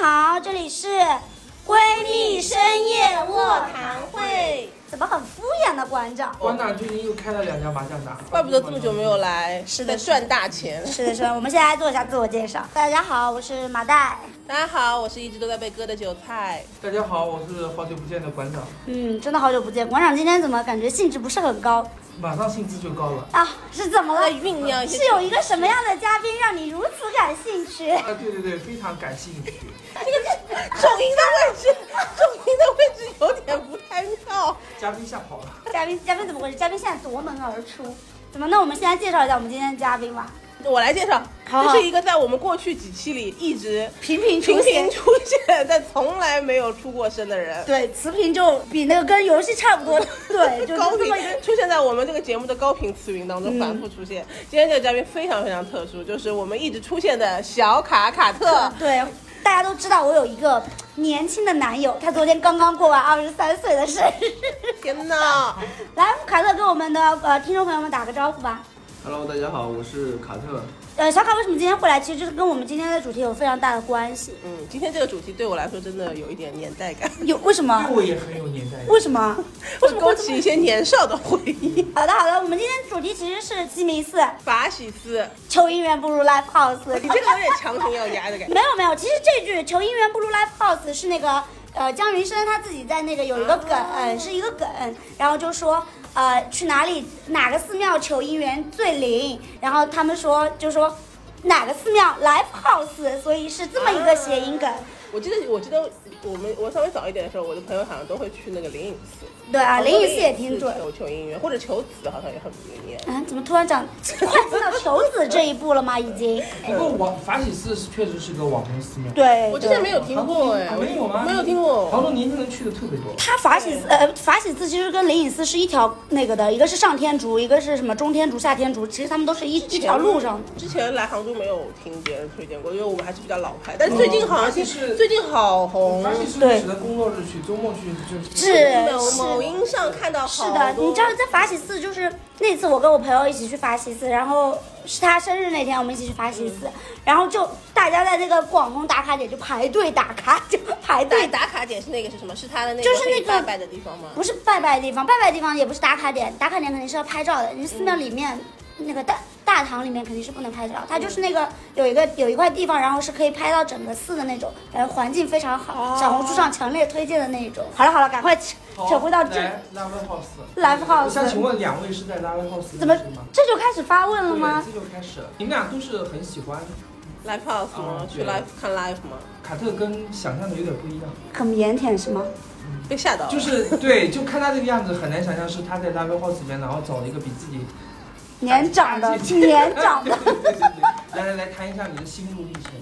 好，这里是闺蜜深夜卧谈会。怎么很敷衍的馆长？馆长最近又开了两家麻将打，怪不得这么久没有来，是的在赚大钱。是的，是的。我们现在来做一下自我介绍。大家好，我是马代。大家好，我是一直都在被割的韭菜。大家好，我是好久不见的馆长，嗯，真的好久不见，馆长今天怎么感觉兴致不是很高马上兴致就高了。啊？是怎么了？酝酿一下是有一个什么样的嘉宾让你如此感兴趣？啊，对对对，非常感兴趣。重音的位置，重音的位置有点不太妙。嘉宾吓跑了。嘉宾，嘉宾怎么回事？嘉宾现在夺门而出。怎么？那我们现在介绍一下我们今天的嘉宾吧。我来介绍，好这是一个在我们过去几期里一直频频频出现频。出现，但从来没有出过声的人。对，词频就比那个跟游戏差不多。对，就是高频么一个。出现在我们这个节目的高频词云当中反复出现。今天这个嘉宾非常非常特殊，就是我们一直出现的小卡卡特。对，大家都知道我有一个年轻的男友，他昨天刚刚过完二十三岁的生日。天哪！来，凯特跟我们的呃听众朋友们打个招呼吧。Hello，大家好，我是卡特。呃，小卡为什么今天会来？其实就是跟我们今天的主题有非常大的关系。嗯，今天这个主题对我来说真的有一点年代感，有为什么对？我也很有年代感。为什么？为什么勾？起一些年少的回忆。好的好的，我们今天主题其实是鸡鸣寺，法喜寺，求姻缘不如 live house。你这个有点强行要压的感觉。没有没有，其实这句“求姻缘不如 live house” 是那个呃姜云升他自己在那个有一个梗，呃是一个梗，然后就说呃去哪里哪个寺庙求姻缘最灵，然后他们说就说哪个寺庙来 pose 所以是这么一个谐音梗。我记得，我记得我们我稍微早一点的时候，我的朋友好像都会去那个灵隐寺。对啊，灵隐寺也挺准。求求姻缘或者求子，好像也很灵验。嗯，怎么突然讲快进到求子这一步了吗？已经。不过网法喜寺是确实是个网红寺庙，对，我之前没有听过哎，没有吗？没有听过。杭州年轻人去的特别多。他法喜寺呃法喜寺其实跟灵隐寺是一条那个的，一个是上天竺，一个是什么中天竺、下天竺，其实他们都是一一条路上。之前来杭州没有听别人推荐过，因为我们还是比较老派。但是最近好像听，是最近好红法。喜寺对是的工作日去，周末去就是。是某某音上看到好是的，你知道在法喜寺，就是那次我跟我朋友一起去法喜寺，然后是他生日那天，我们一起去法喜寺，然后就大家在那个广红打卡点就排队打卡，就排队打卡点是那个是什么？是他的那个就是那个拜拜的地方吗？不是拜拜的地方，拜拜的地方也不是打卡点，打卡点肯定是要拍照的。你寺庙里面、那个大大堂里面肯定是不能拍照，它就是那个有一个有一块地方，然后是可以拍到整个寺的那种，呃，环境非常好，哦小红书上强烈推荐的那一种。好了好了，赶快扯扯回到这来 Love House。Live House，想请问两位是在 Live House 怎么？这就开始发问了吗？这就开始了。你们俩都是很喜欢 live house 吗？去 live 看 live 吗？卡特，跟想象的有点不一样。很腼腆是吗？被吓到了。就是对，就看他这个样子，很难想象是他在 Live House 里面，然后找了一个比自己年长的，年长的。来来来，谈一下你的心路历程。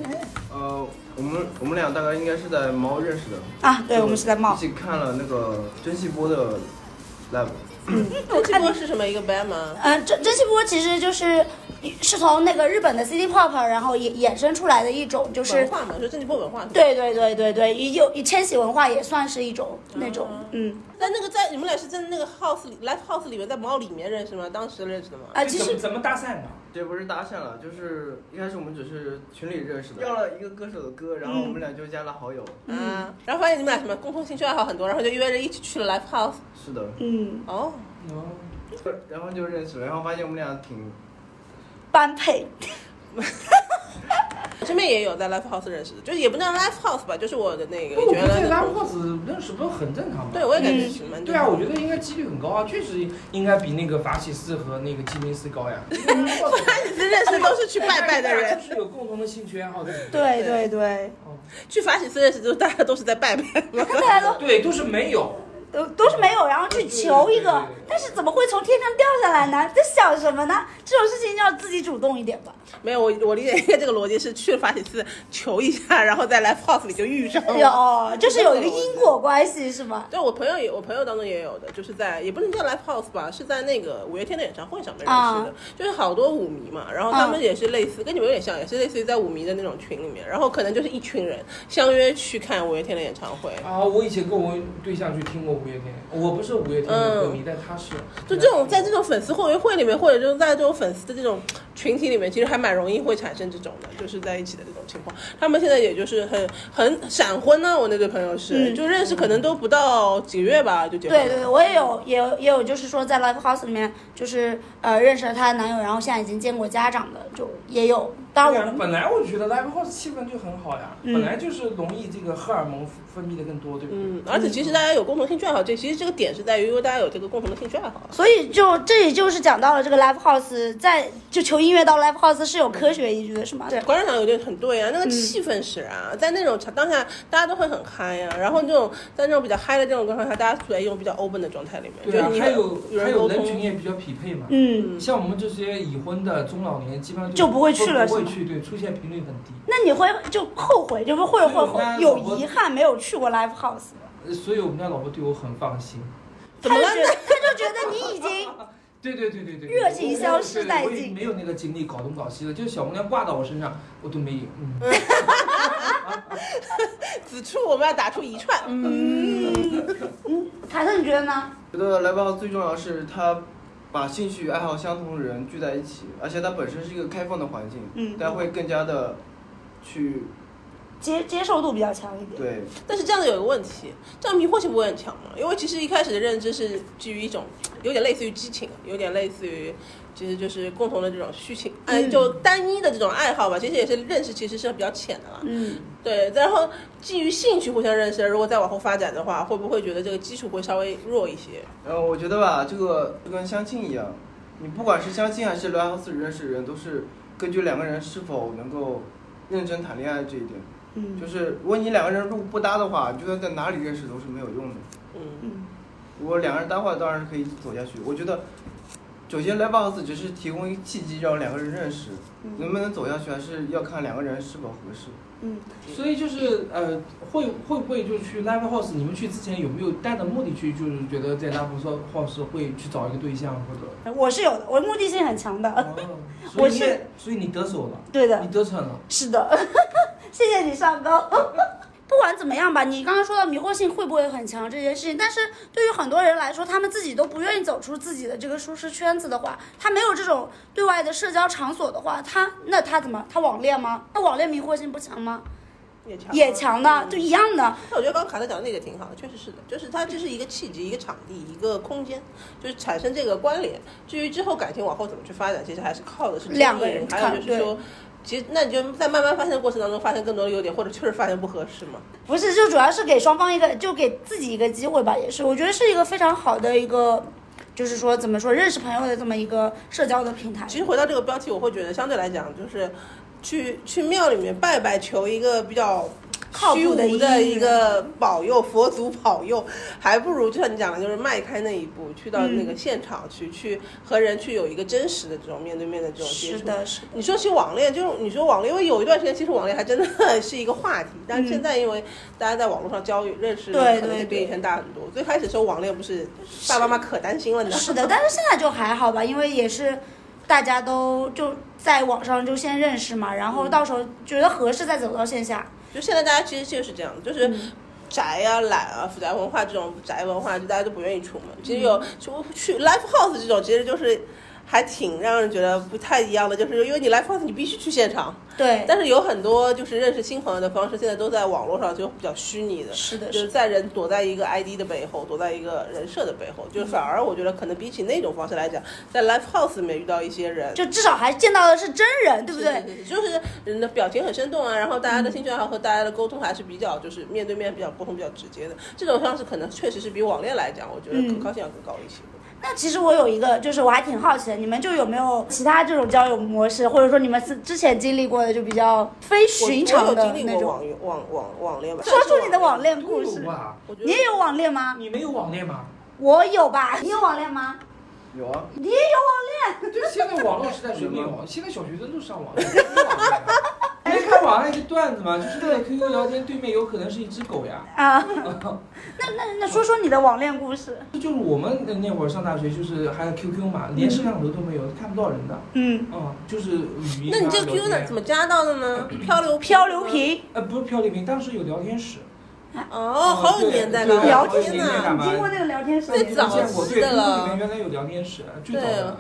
呃，我们我们俩大概应该是在猫认识的。啊，对，我们是在猫一。起看了那个蒸汽波的 live。蒸汽波是什么一个 band 吗？嗯，蒸蒸汽波其实就是是从那个日本的 City Pop，然后衍衍生出来的一种，就是文化嘛，就政治波文化。。对对对对对，也有千禧文化也算是一种那种，嗯那那个在你们俩是在那个 house 里 live house 里面，在 mall 里面认识吗？当时认识的吗？啊，其实怎么搭讪的？这不是搭讪了，就是一开始我们只是群里认识的，要了一个歌手的歌，然后我们俩就加了好友。嗯，然后发现你们俩什么共同兴趣爱好很多，然后就约着一起去了 live house。是的，嗯哦，哦，然后就认识了，然后发现我们俩挺般配，我身边也有在 live house 认识的，就是也不能 live house 吧，就是我的那个我觉得在原来的 Love House 认识不是很正常吗？对，我也感觉嗯是蛮对啊，我觉得应该几率很高啊，确实应该比那个法喜寺和那个鸡鸣寺高呀。法喜寺认识都是去拜拜的人，就是有共同的兴趣爱好的人。对对对，去法喜寺认识，就是大家都是在拜拜。大家都对，都是没有。都都是没有，然后去求一个但是怎么会从天上掉下来呢？在想什么呢？这种事情要自己主动一点吧。没有，我我理解应该这个逻辑是去了法喜寺求一下，然后在 live house 里就遇上了。有，就是有一个因果关系是吗？对我朋友也，我朋友当中也有的，就是在也不能叫 live house 吧，是在那个五月天的演唱会上面认识的，啊就是好多舞迷嘛，然后他们也是类似，跟你们有点像，也是类似于在舞迷的那种群里面，然后可能就是一群人相约去看五月天的演唱会。啊，我以前跟我对象去听过五五月天，我不是五月天的歌迷，但他是。就这种在这种粉丝后援会里面，或者就是在这种粉丝的这种群体里面，其实还蛮容易会产生这种的，就是在一起的这种情况。他们现在也就是很很闪婚呢，我那对朋友是，嗯就认识可能都不到几个月吧，就结婚。对对对，我也有也有也有，就是说在 live house 里面，就是呃认识了她的男友，然后现在已经见过家长的，就也有。当然我们本来我觉得 live house 气氛就很好呀，嗯本来就是容易这个荷尔蒙分泌的更多，对不对？嗯，而且其实大家有共同兴趣爱好，这其实这个点是在于，因为大家有这个共同的兴趣爱好。所以就这也就是讲到了这个 live house 在就求音乐到 live house 是有科学依据的，是吗？对。观众场有点很对啊，那嗯个气氛是啊，在那种当下大家都会很嗨呀、然后这种在那种比较嗨的这种状态下，大家处在一种比较 open 的状态里面，对啊还有有还有人人沟通群也比较匹配嘛。嗯，像我们这些已婚的中老年，基本上就不会去了去，对，出现频率很低。那你会就后悔，就是会会会有遗憾没有去过 live house，呃所以我们家老婆对我很放心。怎么了他就觉得他就觉得你已经 对对对对对，热情消失殆尽我已经没有那个精力搞东搞西了，就是小姑娘挂到我身上，我都没有。嗯 此处我们要打出一串，嗯，嗯凯特你觉得呢？觉得 live house 最重要是它把兴趣爱好相同的人聚在一起，而且它本身是一个开放的环境，嗯大家会更加的去接接受度比较强一点。对但是这样子有一个问题，这样迷惑性不会很强吗？因为其实一开始的认知是基于一种有点类似于激情，有点类似于其实就是共同的这种虚情，哎、嗯就单一的这种爱好吧，其实也是认识，其实是比较浅的了。嗯，对，然后基于兴趣互相认识，如果再往后发展的话，会不会觉得这个基础会稍微弱一些？呃我觉得吧，这个就跟相亲一样，你不管是相亲还是聊好自己认识的人，都是根据两个人是否能够认真谈恋爱这一点。嗯就是如果你两个人如果不搭的话，你就算在哪里认识都是没有用的。嗯，嗯如果两个人搭话，当然是可以走下去。我觉得，首先 live house 只是提供一个契机让两个人认识，能不能走下去还是要看两个人是否合适。嗯，所以就是呃，会会不会就去 live house？你们去之前有没有带着目的去？就是觉得在 live house 会去找一个对象或者？我是有的，我目的性很强的。哦，我是所以你得手了，对的你，得逞了。是的，谢谢你上钩。不管怎么样吧，你刚刚说到迷惑性会不会很强这件事情，但是对于很多人来说，他们自己都不愿意走出自己的这个舒适圈子的话，他没有这种对外的社交场所的话，他那他怎么？他网恋吗？他网恋迷惑性不强吗？也强，也强的，嗯就一样的。那我觉得刚刚卡特讲的那个挺好的，确实是的，就是它这是一个契机、一个场地、一个空间，就是产生这个关联。至于之后感情往后怎么去发展，其实还是靠的是两个人还有就是说，其实那你就在慢慢发现的过程当中发现更多的优点，或者确实发现不合适嘛。不是，就主要是给双方一个，就给自己一个机会吧，也是，我觉得是一个非常好的一个，就是说怎么说认识朋友的这么一个社交的平台。其实回到这个标题，我会觉得相对来讲，就是去去庙里面拜拜，求一个比较靠虚无谱的的一个保佑，佛祖保佑，还不如就像你讲的，就是迈开那一步，去到那个现场去，去和人去有一个真实的这种面对面的这种接触。是的，是的。你说起网恋，就是你说网恋，因为有一段时间其实网恋还真的是一个话题，但是现在因为大家在网络上交友认识，对可能对对比以前大很多。最开始时候网恋不是爸爸妈妈可担心了呢，是的，但是现在就还好吧，因为也是大家都就在网上就先认识嘛，然后到时候觉得合适再走到线下。就现在大家其实就是这样，就是宅啊、懒啊、复杂文化这种宅文化，就大家都不愿意出门。其实有就去 live house 这种，其实就是还挺让人觉得不太一样的，就是因为你 live house 你必须去现场，对，但是有很多就是认识新朋友的方式，现在都在网络上就比较虚拟的。是的，就是是在人躲在一个 ID 的背后，躲在一个人设的背后，就是反而我觉得可能比起那种方式来讲，在 live house 里面遇到一些人，就至少还见到的是真人，对不对？是是是就是人的表情很生动啊，然后大家的兴趣爱好和大家的沟通还是比较就是面对面比较沟通比较直接的，这种方式可能确实是比网恋来讲，我觉得可靠性要更高一些。那其实我有一个，就是我还挺好奇的，你们就有没有其他这种交友模式，或者说你们是之前经历过的就比较非寻常的我有经历那种？过网网网网恋吧，说出你的网恋故事你也有网恋吗？你没有网恋吗？我有吧？你有网恋吗？有啊，你也有网恋？对，现在网络时代谁没有？现在小学生都上网了。谁没有网恋你 没看网上一个段子吗？就是那个 QQ 聊天对面有可能是一只狗呀。啊，那那那说说你的网恋故事。就是我们那会儿上大学，就是还有 QQ 嘛，连摄像头都没有，看不到人的。嗯，啊，就是语音啊。那你这个 QQ 怎么加到的呢？漂流漂流瓶。呃，不是漂流瓶，当时有聊天室。哦，好有年代感，聊天呐！年代感嘛你听过那个聊天室吗？最早期的了里面原来有聊天室，最早的，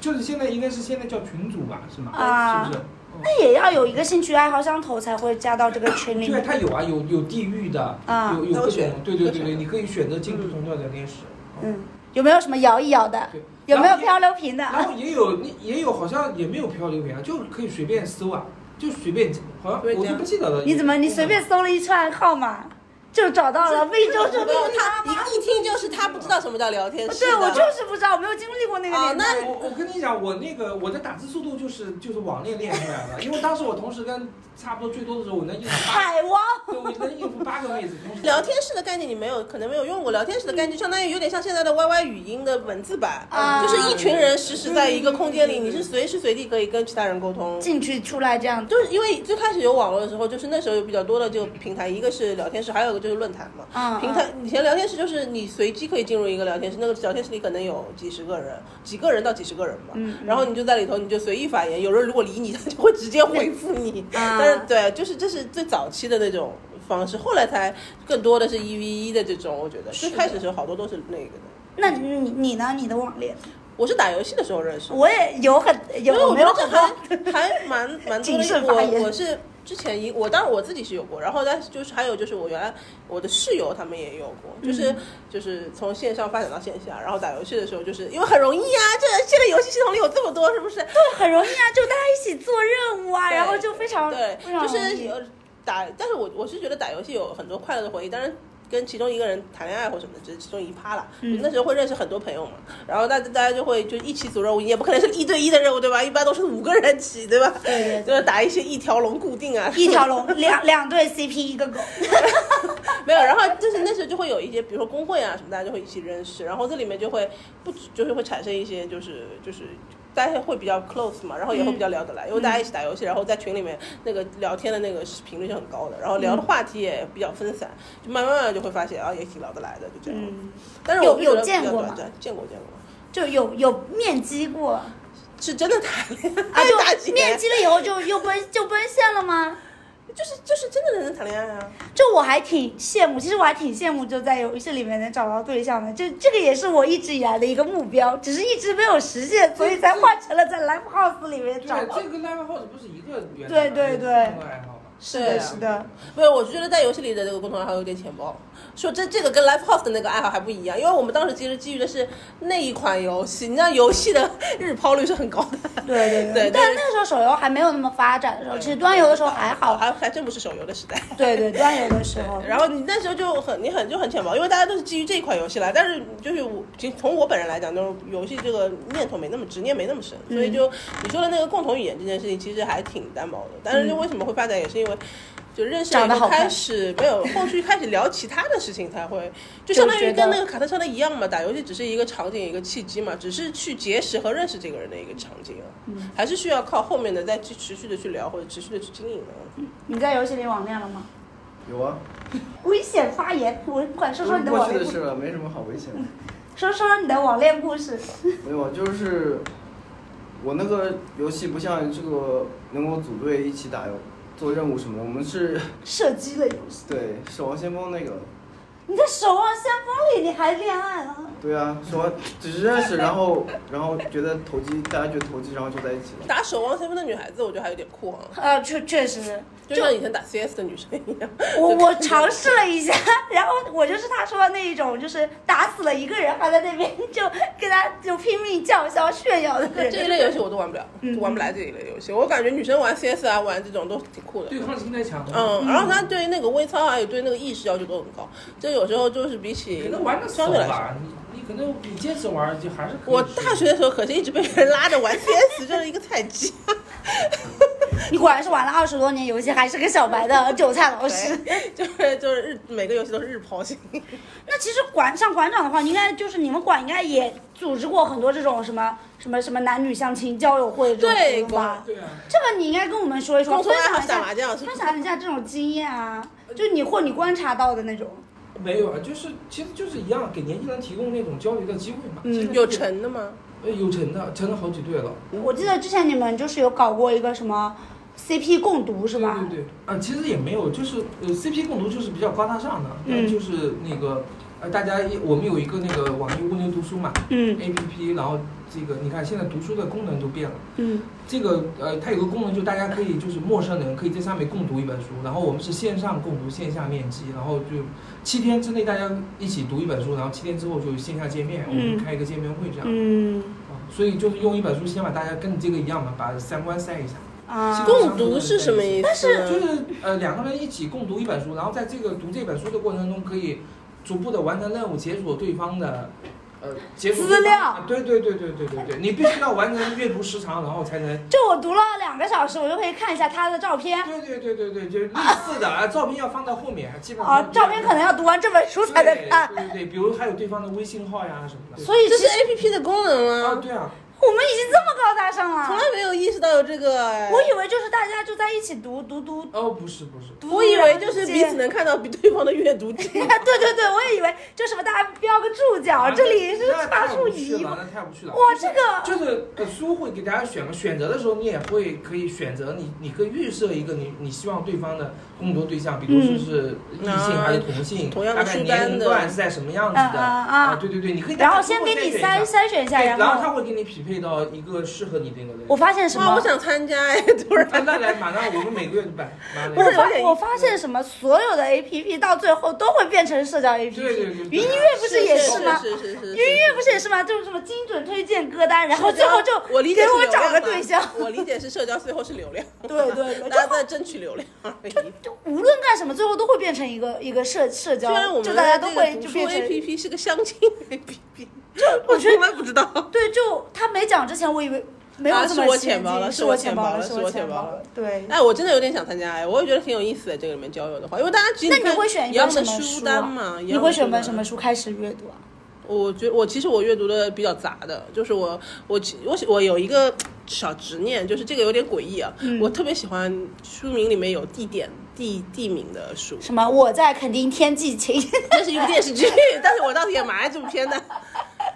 就是现在应该是现在叫群主吧，是吗？啊是不是？那也要有一个兴趣爱好相投才会加到这个群里对，面。它有啊，有有地域的，啊有有各种，对对对对，你可以选择进不同的聊天室。嗯，有没有什么摇一摇的？对，有没有漂流瓶的？然后也有也有好像也没有漂流瓶啊，就可以随便搜啊，就随便好像我就不记得了。你怎么你随便搜了一串号码就找到了？魏州就没有他一一听就是他不知道什么叫聊天室。对我就是不知道，我没有经历过那个哦年代。那我我跟你讲，我那个我的打字速度就是就是网恋练出来的，因为当时我同时跟差不多最多的时候，我能应付八，海王，对，我能应付八个妹子同时。聊天室的概念你没有，可能没有用过。聊天室的概念相当于有点像现在的 YY 语音的文字版，啊就是一群人实时在一个空间里，你是随时随地可以跟其他人沟通。进去出来这样，就是因为最开始有网络的时候，就是那时候有比较多的这个平台，一个是聊天室，还有一个就是论坛嘛。嗯平台以前聊天室就是你随机可以进入一个聊天室，那个聊天室里可能有几十个人，几个人到几十个人嘛。嗯然后你就在里头，你就随意发言，有人如果理你，他就会直接回复你。啊但是对，就是这是最早期的那种方式，后来才更多的是一 v 一的这种，我觉得最开始的时候好多都是那个的。那你你呢？你的网恋？我是打游戏的时候认识，我也有很有因为我没有很觉得这多？还还蛮蛮多谨的。慎我我是之前一我当然我自己是有过，然后但是就是还有就是我原来我的室友他们也有过，就是、嗯就是从线上发展到线下，然后打游戏的时候就是因为很容易啊，这这个游戏系统里有这么多，是不是？对，很容易啊，就大家一起做任务啊，然后就非常对，就是有打，但是我我是觉得打游戏有很多快乐的回忆，当然。跟其中一个人谈恋爱或什么的，只是其中一趴啦。嗯就那时候会认识很多朋友嘛，然后大大家就会就一起组任务，也不可能是一对一的任务，对吧？一般都是五个人起，对吧？对对对就是打一些一条龙固定啊，一条龙两两对 CP 一个狗，没有，然后就是那时候就会有一些，比如说工会啊什么，大家就会一起认识，然后这里面就会不止就是会产生一些就是就是。大家会比较 close 嘛，然后也会比较聊得来，因为大家一起打游戏，然后在群里面那个聊天的那个频率是很高的，然后聊的话题也比较分散，就慢慢慢慢就会发现啊，也挺聊得来的，就这样。嗯，但是有我有见过吗比较短暂，见过见过，就有有面基过？是真的谈恋啊，爱，啊就面基了以后就又奔就奔现了吗？就是就是真的能谈恋爱啊。就我还挺羡慕，其实我还挺羡慕，就在游戏里面能找到对象的。这这个也是我一直以来的一个目标，只是一直没有实现，所以才换成了在 live house 里面对找。，这个 live house 不是一个原对对对？是的，是的，没有，我是觉得在游戏里的这个共同爱好有点浅薄。说这这个跟 Life House 的那个爱好还不一样，因为我们当时其实基于的是那一款游戏，你知道游戏的日抛率是很高的。对对对但那个时候手游还没有那么发展的时候，其实端游的时候还好。还还真不是手游的时代。对对，端游的时候。然后你那时候就很你很就很浅薄，因为大家都是基于这一款游戏来，但是就是我其实从我本人来讲，就是游戏这个念头没那么执念没那么深，所以就你说的那个共同语言这件事情其实还挺单薄的。但是就为什么会发展，也是因为。就认识开始没有，后续开始聊其他的事情才会，就相当于跟那个卡特车的一样嘛，打游戏只是一个场景一个契机嘛，只是去结识和认识这个人的一个场景啊，嗯还是需要靠后面的再去持续的去聊或者持续的去经营的。你在游戏里网恋了吗？有啊，危险发言，我快说说你的过网恋故事，去的事了，没什么好危险的。说说你的网恋故事。没有，就是我那个游戏不像这个能够组队一起打做任务什么的，我们是射击类游戏，对守望先锋那个，你在守望先锋里你还恋爱了？对啊，守望只是认识，然后然后觉得投机，大家觉得投机，然后就在一起了。打守望先锋的女孩子，我觉得还有点酷啊，呃，确确实，就像以前打 CS 的女生一样。我我尝试了一下，然后我就是他说的那一种，就是打死了一个人，还在那边就跟他就拼命叫嚣炫耀的人。这一类游戏我都玩不了，嗯玩不来这一类游戏。我感觉女生玩 CS 啊，玩这种都挺酷的。对抗性太强了。嗯，然后她对那个微操还有对那个意识要求都很高，这有时候就是比起可能玩的少相对来说。吧，你你可能你坚持玩就还是可以我大学的时候可是一直被人拉着玩 CS，就是一个菜鸡。你果然是玩了二十多年游戏，还是个小白的韭菜老师。就是就是日每个游戏都是日抛型。那其实馆像馆长的话，应该就是你们馆应该也组织过很多这种什么什么什么男女相亲交友会这种对活动吧？对啊，这个你应该跟我们说一说，分享一下分享一下这种经验啊，就你或你观察到的那种。没有啊，就是其实就是一样，给年轻人提供那种交流的机会嘛。现嗯，有成的吗？呃有成的，成了好几对了。我记得之前你们就是有搞过一个什么，CP 共读是吧？对对对，啊，其实也没有，就是呃，CP 共读就是比较高大上的，嗯就是那个呃，大家一我们有一个那个网易蜗牛读书嘛嗯，APP，然后这个你看现在读书的功能都变了。嗯这个呃，它有个功能，就大家可以就是陌生人可以在上面共读一本书，然后我们是线上共读，线下面基，然后就七天之内大家一起读一本书，然后七天之后就线下见面，我们嗯开一个见面会这样。嗯啊，所以就是用一本书先把大家跟你这个一样嘛，把三观筛一下。啊，共读是什么意思呢？就是呃两个人一起共读一本书，然后在这个读这本书的过程中，可以逐步的完成任务，解锁对方的呃解锁资料啊对对对对对对对，你必须要完成阅读时长，然后才能。就我读了两个小时，我就可以看一下他的照片。对对对对对，就类似的啊，照片要放到后面，基本上。啊，照片可能要读完这本书才能看，对对对，比如还有对方的微信号呀什么的。所以这是 A P P 的功能啊，啊？对啊，我们已经这么高大上了。从来没有意识到有这个哎。我以为就是大家就在一起读读读哦，不是不是，读，我以为就是彼此能看到比对方的阅读记录。对对对，我也以为就什么大家标个注脚，啊这里是那查数太无趣仪。那太无趣了。哇，这个就是呃，书会给大家选嘛，选择的时候你也会可以选择你，你可以预设一个你你希望对方的共读对象，比如说是异性还是同性，嗯同样的大概书单的年龄段是在什么样子嗯的嗯啊对对对，你可以然后先给你筛筛筛选一下，然然后他会给你匹配到一个适合你的那个人。我发现什，么我？想参加哎，突然。那那来，马上我们每个月就办，马上我发现什么？所有的 A P P 到最后都会变成社交 A P P 对对。对，云音乐不是也是吗？是是是是。云音乐不是也是吗？就是什么精准推荐歌单，然后最后就我理解给我找个对象。我理解是社交，最后是流量。对 对对，大家在争取流量。就无论干什么，最后都会变成一个一个社社交虽然我，们就大家都的这个读书会就变 A 成 P P 是个相亲 A P P，我 我觉得从来不知道。对，就他没讲之前，我以为没有啊是我浅薄了是我浅薄了，是我浅浅薄了。对，哎，我真的有点想参加哎，我也觉得挺有意思的。这个里面交友的话，因为大家其实那你看会选一一样的本什么书单嘛？你会选本什么书开始阅读啊？我觉我其实我阅读的比较杂的，就是我我其我我有一个小执念，就是这个有点诡异啊。嗯我特别喜欢书名里面有地点地地名的书，什么？我在垦丁天际晴，这是一部电视剧，但是我当时也蛮爱这部片的。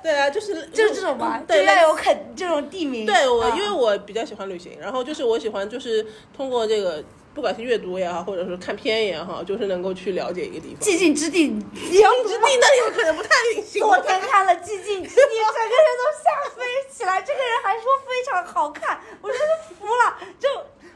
对啊，就是就是这种嘛，就对，要有肯这种地名。对我，啊因为我比较喜欢旅行，然后就是我喜欢就是通过这个，不管是阅读也好，或者说看片也好，就是能够去了解一个地方。寂静之地，寂静之地那里可能不太旅行。昨天 看了《寂静之地》，整个人都吓飞起来。这个人还说非常好看，我真的服了。就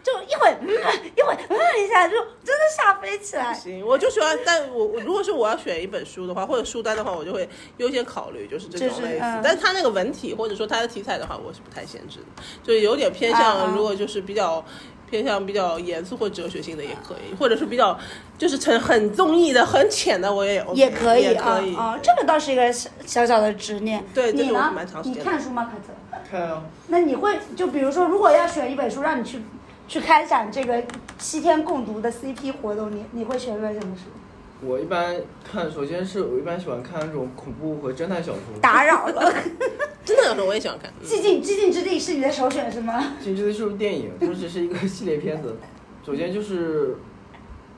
就一会嗯一会嗯一下，就真的吓飞起来。行，我就喜欢，但我我如果是我要选一本书的话，或者书单的话，我就会优先考虑就是这种类似。嗯但是它那个文体或者说它的题材的话，我是不太限制的，就有点偏向，如果就是比较。偏向比较严肃或哲学性的也可以，或者是比较就是成很综艺的、很浅的，我也 OK, 也可以也啊可以。啊，这个倒是一个小小小的执念。对这个我你呢是蛮长？时你看书吗，凯特？看啊，那你会就比如说，如果要选一本书让你去去开展这个七天共读的 CP 活动，你你会选一本什么书？我一般看，首先是我一般喜欢看那种恐怖和侦探小说。打扰了，真的有时候我也喜欢看。嗯寂静寂静之地是你的首选是吗？寂静之地是部电影，它只是一个系列片子。首先就是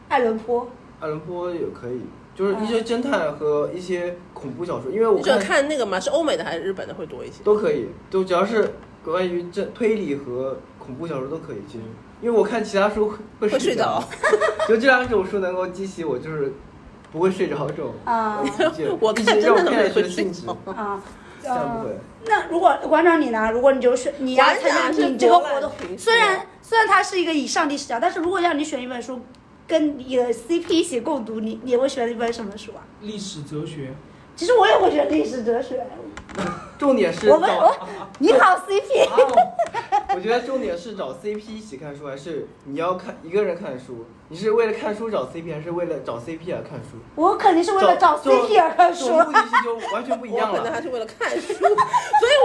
爱伦坡，爱伦坡也可以，就是一些侦探和一些恐怖小说，因为我你喜欢看看那个嘛？是欧美的还是日本的会多一些？都可以，都只要是关于这推理和恐怖小说都可以。其实，因为我看其他书会会睡着着，就这两种书能够激起我就是不会睡着这种啊 我看真的会看下去的兴致睡着，啊，这样不会。那如果馆长你呢？如果你就选你要参加你这个活动虽然虽然它是一个以上帝视角，但是如果让你选一本书跟你的 CP 一起共读，你你会选一本什么书啊？历史哲学，其实我也会选历史哲学。重点是我们你好 CP，哦，我觉得重点是找 CP 一起看书，还是你要看一个人看书？你是为了看书找 CP，还是为了找 CP 而看书？我肯定是为了找 CP 而看书目的性就完全不一样我可能。还是为了看书，所以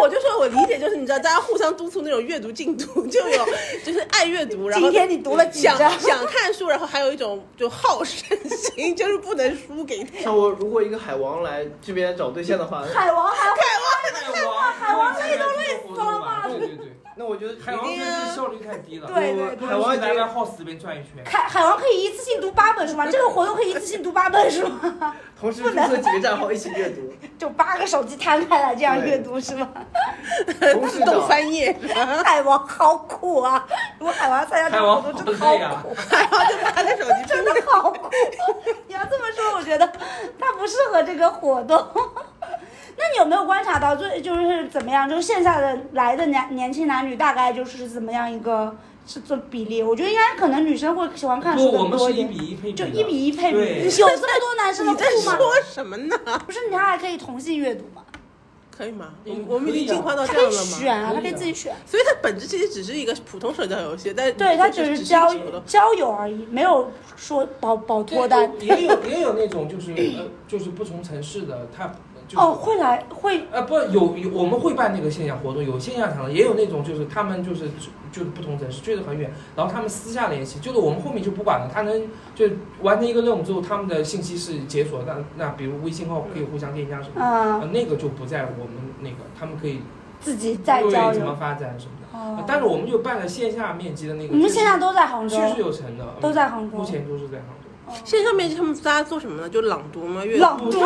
我就说我理解就是你知道，大家互相督促那种阅读进度，就有就是爱阅读，然后今天你读了几想章？想看书，然后还有一种就好胜心，就是不能输给他。像我如果一个海王来这边找对象的话，海王海王海王，海王累都累死了吧？对对对，那我觉得海王真是效率太低了。对对对海王来来 house 这边转一圈。海海王可以一次性读八本书吗？这个活动可以一次性读八本书吗？同时注册几个账号一起阅读。就八个手机摊开来这样阅读是吗？自。动翻页？海王好苦啊！如果海王参加这海王个活动，真好苦。海王就拿着手机真的好苦！你要这么说，我觉得他不适合这个活动。有没有观察到最就是怎么样？就是线下的来的年年轻男女大概就是怎么样一个是这比例？我觉得应该可能女生会喜欢看不，书我们是一的多一点，比一配比，就一比一配比。有这么多男生的你在库吗？说什么呢？不是，你还可以同性阅读吗？可以吗？我嗯们我们已经进化到他可以这样了吗？选啊，他可以自己选。所以它本质其实只是一个普通社交游戏，但对他只只是交交友而已，没有说保保脱单。也有也有那种就是呃就是不同城市的，他就是哦，会来会呃不有有我们会办那个线下活动，有线下场的，也有那种就是他们就是就是不同城市，距离很远，然后他们私下联系，就是我们后面就不管了，他能就完成一个任务之后，他们的信息是解锁的，那那比如微信号可以互相添加什么的，那个就不在我们那个，他们可以自己再对交流。怎么发展什么的，但是我们就办了线下面基的那个，我们线下都在杭州，确实有成的，都在杭州。目前都是在杭州。线上面他们大家做什么呢？就朗读吗？阅不朗读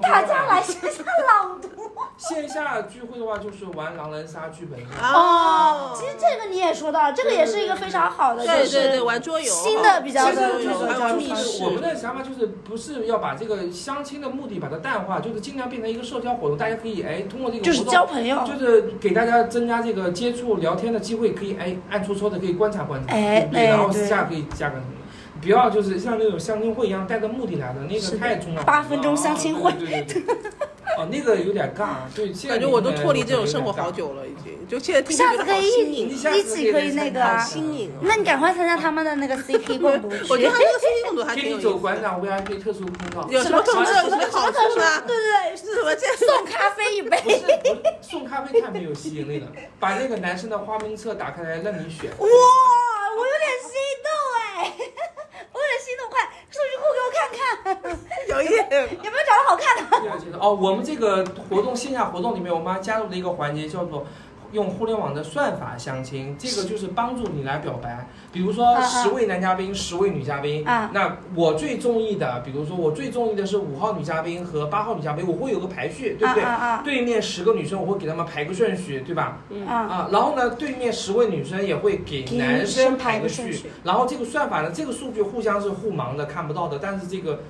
大家来线下朗读。线下聚会的话，就是玩狼人杀剧本杀。哦，其实这个你也说到，这个也是一个非常好的，就对对对，是玩桌游，新的比较的就是还有密就是室我们的想法就是不是要把这个相亲的目的把它淡化，就是尽量变成一个社交活动，大家可以哎通过这个就是活动交朋友。就是给大家增加这个接触聊天的机会，可以哎暗戳戳的可以观察观察？哎然后私下可以加个什么。不要就是像那种相亲会一样带着目的来的，那个太重要了。八分钟相亲会啊对对对对。哦，那个有点尬，对，现在感觉我都脱离这种生活好。久了，已经。就现在听下次可以一起可以那个啊新颖。那你赶快参加他们的那个 CP 共读区我觉得。他那个 CP 共读还挺有意思的。走馆长 VIP 特殊通道。有什么特色？有什么好处呢？对对对，是什么？这送咖啡一杯。不是不是，送咖啡太没有吸引力了。把那个男生的花名册打开来让你选。哇，我有点心动哎，我有点心动，快数据库给我看看，有没有长得好看的？哦，我们这个活动线下活动里面，我们还加入了一个环节，叫做用互联网的算法相亲，这个就是帮助你来表白。比如说啊啊十位男嘉宾，十位女嘉宾，啊那我最中意的，比如说我最中意的是五号女嘉宾和八号女嘉宾，我会有个排序，对不对？啊啊对面十个女生，我会给她们排个顺序，对吧？啊啊！啊，然后呢，对面十位女生也会给给男生生排个序排个顺序，然后这个算法呢，这个数据互相是互盲的，看不到的，但是这个，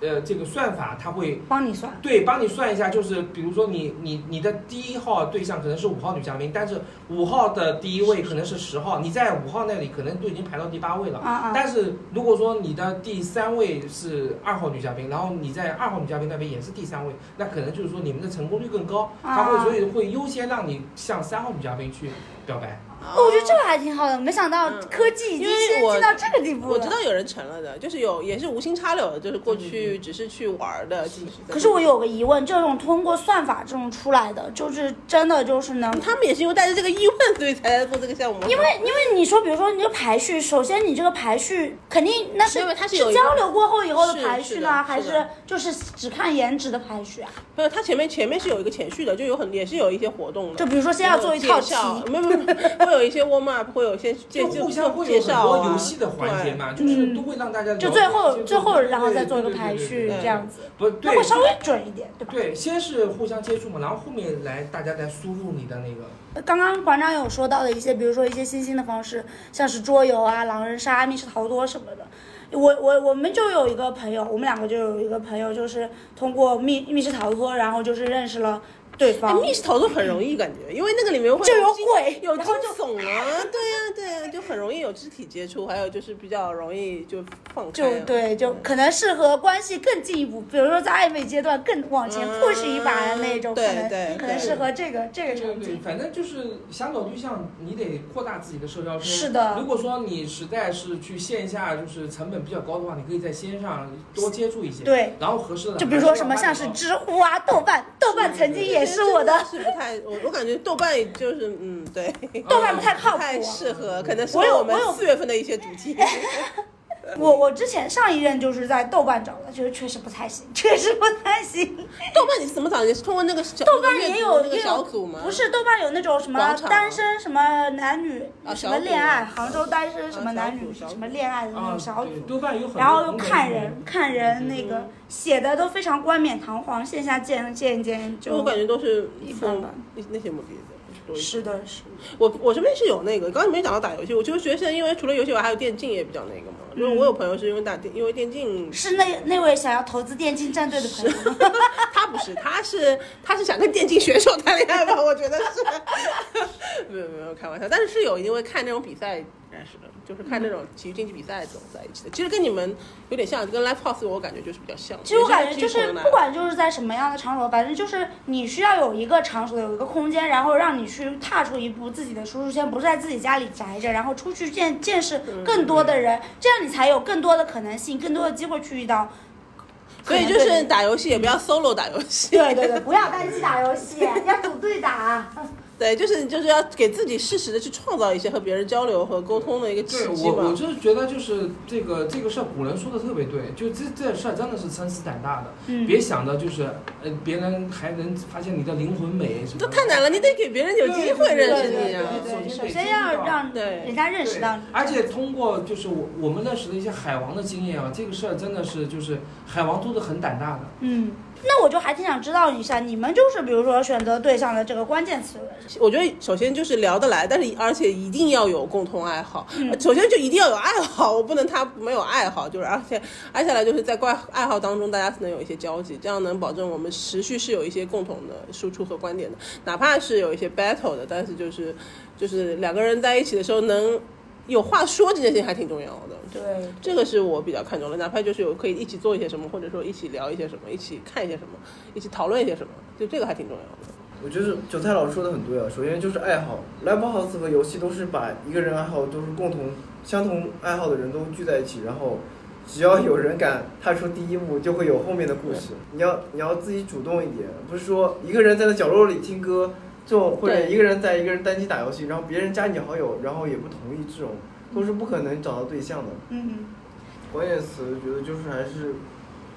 呃，这个算法它会帮你算。对帮你算一下，就是比如说你你你的第一号对象可能是五号女嘉宾，但是五号的第一位可能是十号，你在五号那里可能都已经排到第八位了。啊啊！但是如果说你的第三位是二号女嘉宾，然后你在二号女嘉宾那边也是第三位，那可能就是说你们的成功率更高，他会啊所以会优先让你向三号女嘉宾去表白。哦我觉得这个还挺好的，没想到嗯科技已经先进到这个地步了。我知道有人成了的，就是有也是无心插柳的，就是过去只是去玩儿的。其实可是我有个疑问，这种通过算法这种出来的，就是真的就是能他们也是因为带着这个疑问，所以才来做这个项目。因为因为你说，比如说你这个排序，首先你这个排序肯定那是是有交流过后以后的排序呢，还是就是只看颜值的排序啊？没有，它前面前面是有一个前序的，就有很也是有一些活动的。就比如说先要做一套题没有，没有会有一些 warm up，会有一些介就互相会介有很多游戏的环节嘛，就是都会让大家就最后最后然后再做一个排序这样子，不对那会稍微准一点，对吧？对，先是互相接触嘛，然后后面来大家再输入你的那个。刚刚馆长有说到的一些，比如说一些新兴的方式，像是桌游啊、狼人杀、密室逃脱什么的。我我我们就有一个朋友，我们两个就有一个朋友，就是通过密密室逃脱，然后就是认识了对哎，方，密室逃脱很容易感觉，因为那个里面会就有鬼，有惊然后就悚啊，对呀、对呀、就很容易有肢体接触，还有就是比较容易就放开、就啊。对，就可能适合关系更进一步，比如说在暧昧阶段更往前嗯 push 一把的那种，可对能对对可能适合这个这个对对，场景。反正就是想找对象，你得扩大自己的社交圈。是的如果说你实在是去线下，就是成本比较高的话，你可以在线上多接触一些。对，然后合适的。就比如说什么像是知乎啊、豆瓣，豆瓣曾经也是我的，是不太，我我感觉豆瓣就是嗯，对，豆瓣不太靠谱 不太适合，可能是我们四月份的一些主题。我我之前上一任就是在豆瓣找的，就是确实不太行，确实不太行。豆瓣你是怎么找的？你是通过那个小豆瓣也有那个小组吗？不是豆瓣有那种什么单身什么男女什么恋爱，啊杭州单身什么啊男女什么恋爱的那啊种小组对，豆瓣有很然后又看人看人那个写的都非常冠冕堂皇，线下见见一见就就我感觉都是一般般那那些目的。是的是。我我这边是有那个，刚才没讲到打游戏，我就觉得现在因为除了游戏以外，还有电竞也比较那个嘛。就是我有朋友是因为打电，因为电竞，是那那位想要投资电竞战队的朋友吗？他不是，他是他是想跟电竞选手谈恋爱吧？我觉得是，没有没有开玩笑，但是是有因为看那种比赛认识的，就是看那种体育竞技比赛这种在一起的。其实跟你们有点像，跟 live house 我感觉就是比较像。其实我感觉就是不管就是在什么样的场所，反正就是你需要有一个场所，有一个空间，然后让你去踏出一步自己的舒适圈，不是在自己家里宅着，然后出去见见识更多的人，这样你才有更多的可能性，更多的机会去遇到。所以就是打游戏也不要 solo 打游戏。对对对，不要单机打游戏，要组队打。对，就是就是要给自己适时的去创造一些和别人交流和沟通的一个机我，我。就是觉得就是这个这个事儿，古人说的特别对，就这这事儿真的是撑死胆大的，嗯别想着就是呃别人还能发现你的灵魂美什么的，这太难了，你得给别人有机会认识你啊。对对对，首先要让对人家认识到你。而且通过就是我我们认识的一些海王的经验啊，这个事儿真的是就是海王都是很胆大的。嗯，那我就还挺想知道一下，你们就是比如说选择对象的这个关键词。我觉得首先就是聊得来，但是而且一定要有共同爱好。嗯首先就一定要有爱好，我不能他没有爱好，就是而且而且来就是在怪爱好当中，大家能有一些交集，这样能保证我们持续是有一些共同的输出和观点的，哪怕是有一些 battle 的，但是就是就是两个人在一起的时候能有话说，这件事情还挺重要的。对，这个是我比较看重的，哪怕就是有可以一起做一些什么，或者说一起聊一些什么，一起看一些什么，一起讨论一些什么，就这个还挺重要的。我觉得韭菜老师说的很对啊。首先就是爱好，live house 和游戏都是把一个人爱好都是共同相同爱好的人都聚在一起，然后只要有人敢踏出第一步，就会有后面的故事。你要你要自己主动一点，不是说一个人在那角落里听歌，这种或者一个人在一个人单机打游戏，然后别人加你好友，然后也不同意，这种都是不可能找到对象的。嗯，关键词觉得就是还是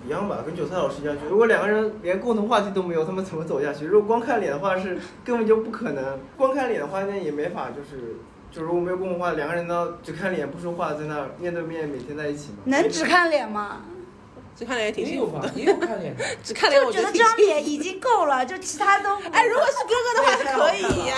一样吧，跟韭菜老师一样。如果两个人连共同话题都没有，他们怎么走下去？如果光看脸的话，是根本就不可能。光看脸的话，那也没法，就是就如果没有共同话，两个人呢只看脸不说话，在那儿面对面每天在一起嘛。能只看脸吗？只看脸也挺也有幸福的，，吧 也有看脸的。只看脸我觉得这张脸已经够了，就其他都。哎，如果是哥哥的话是可以呀、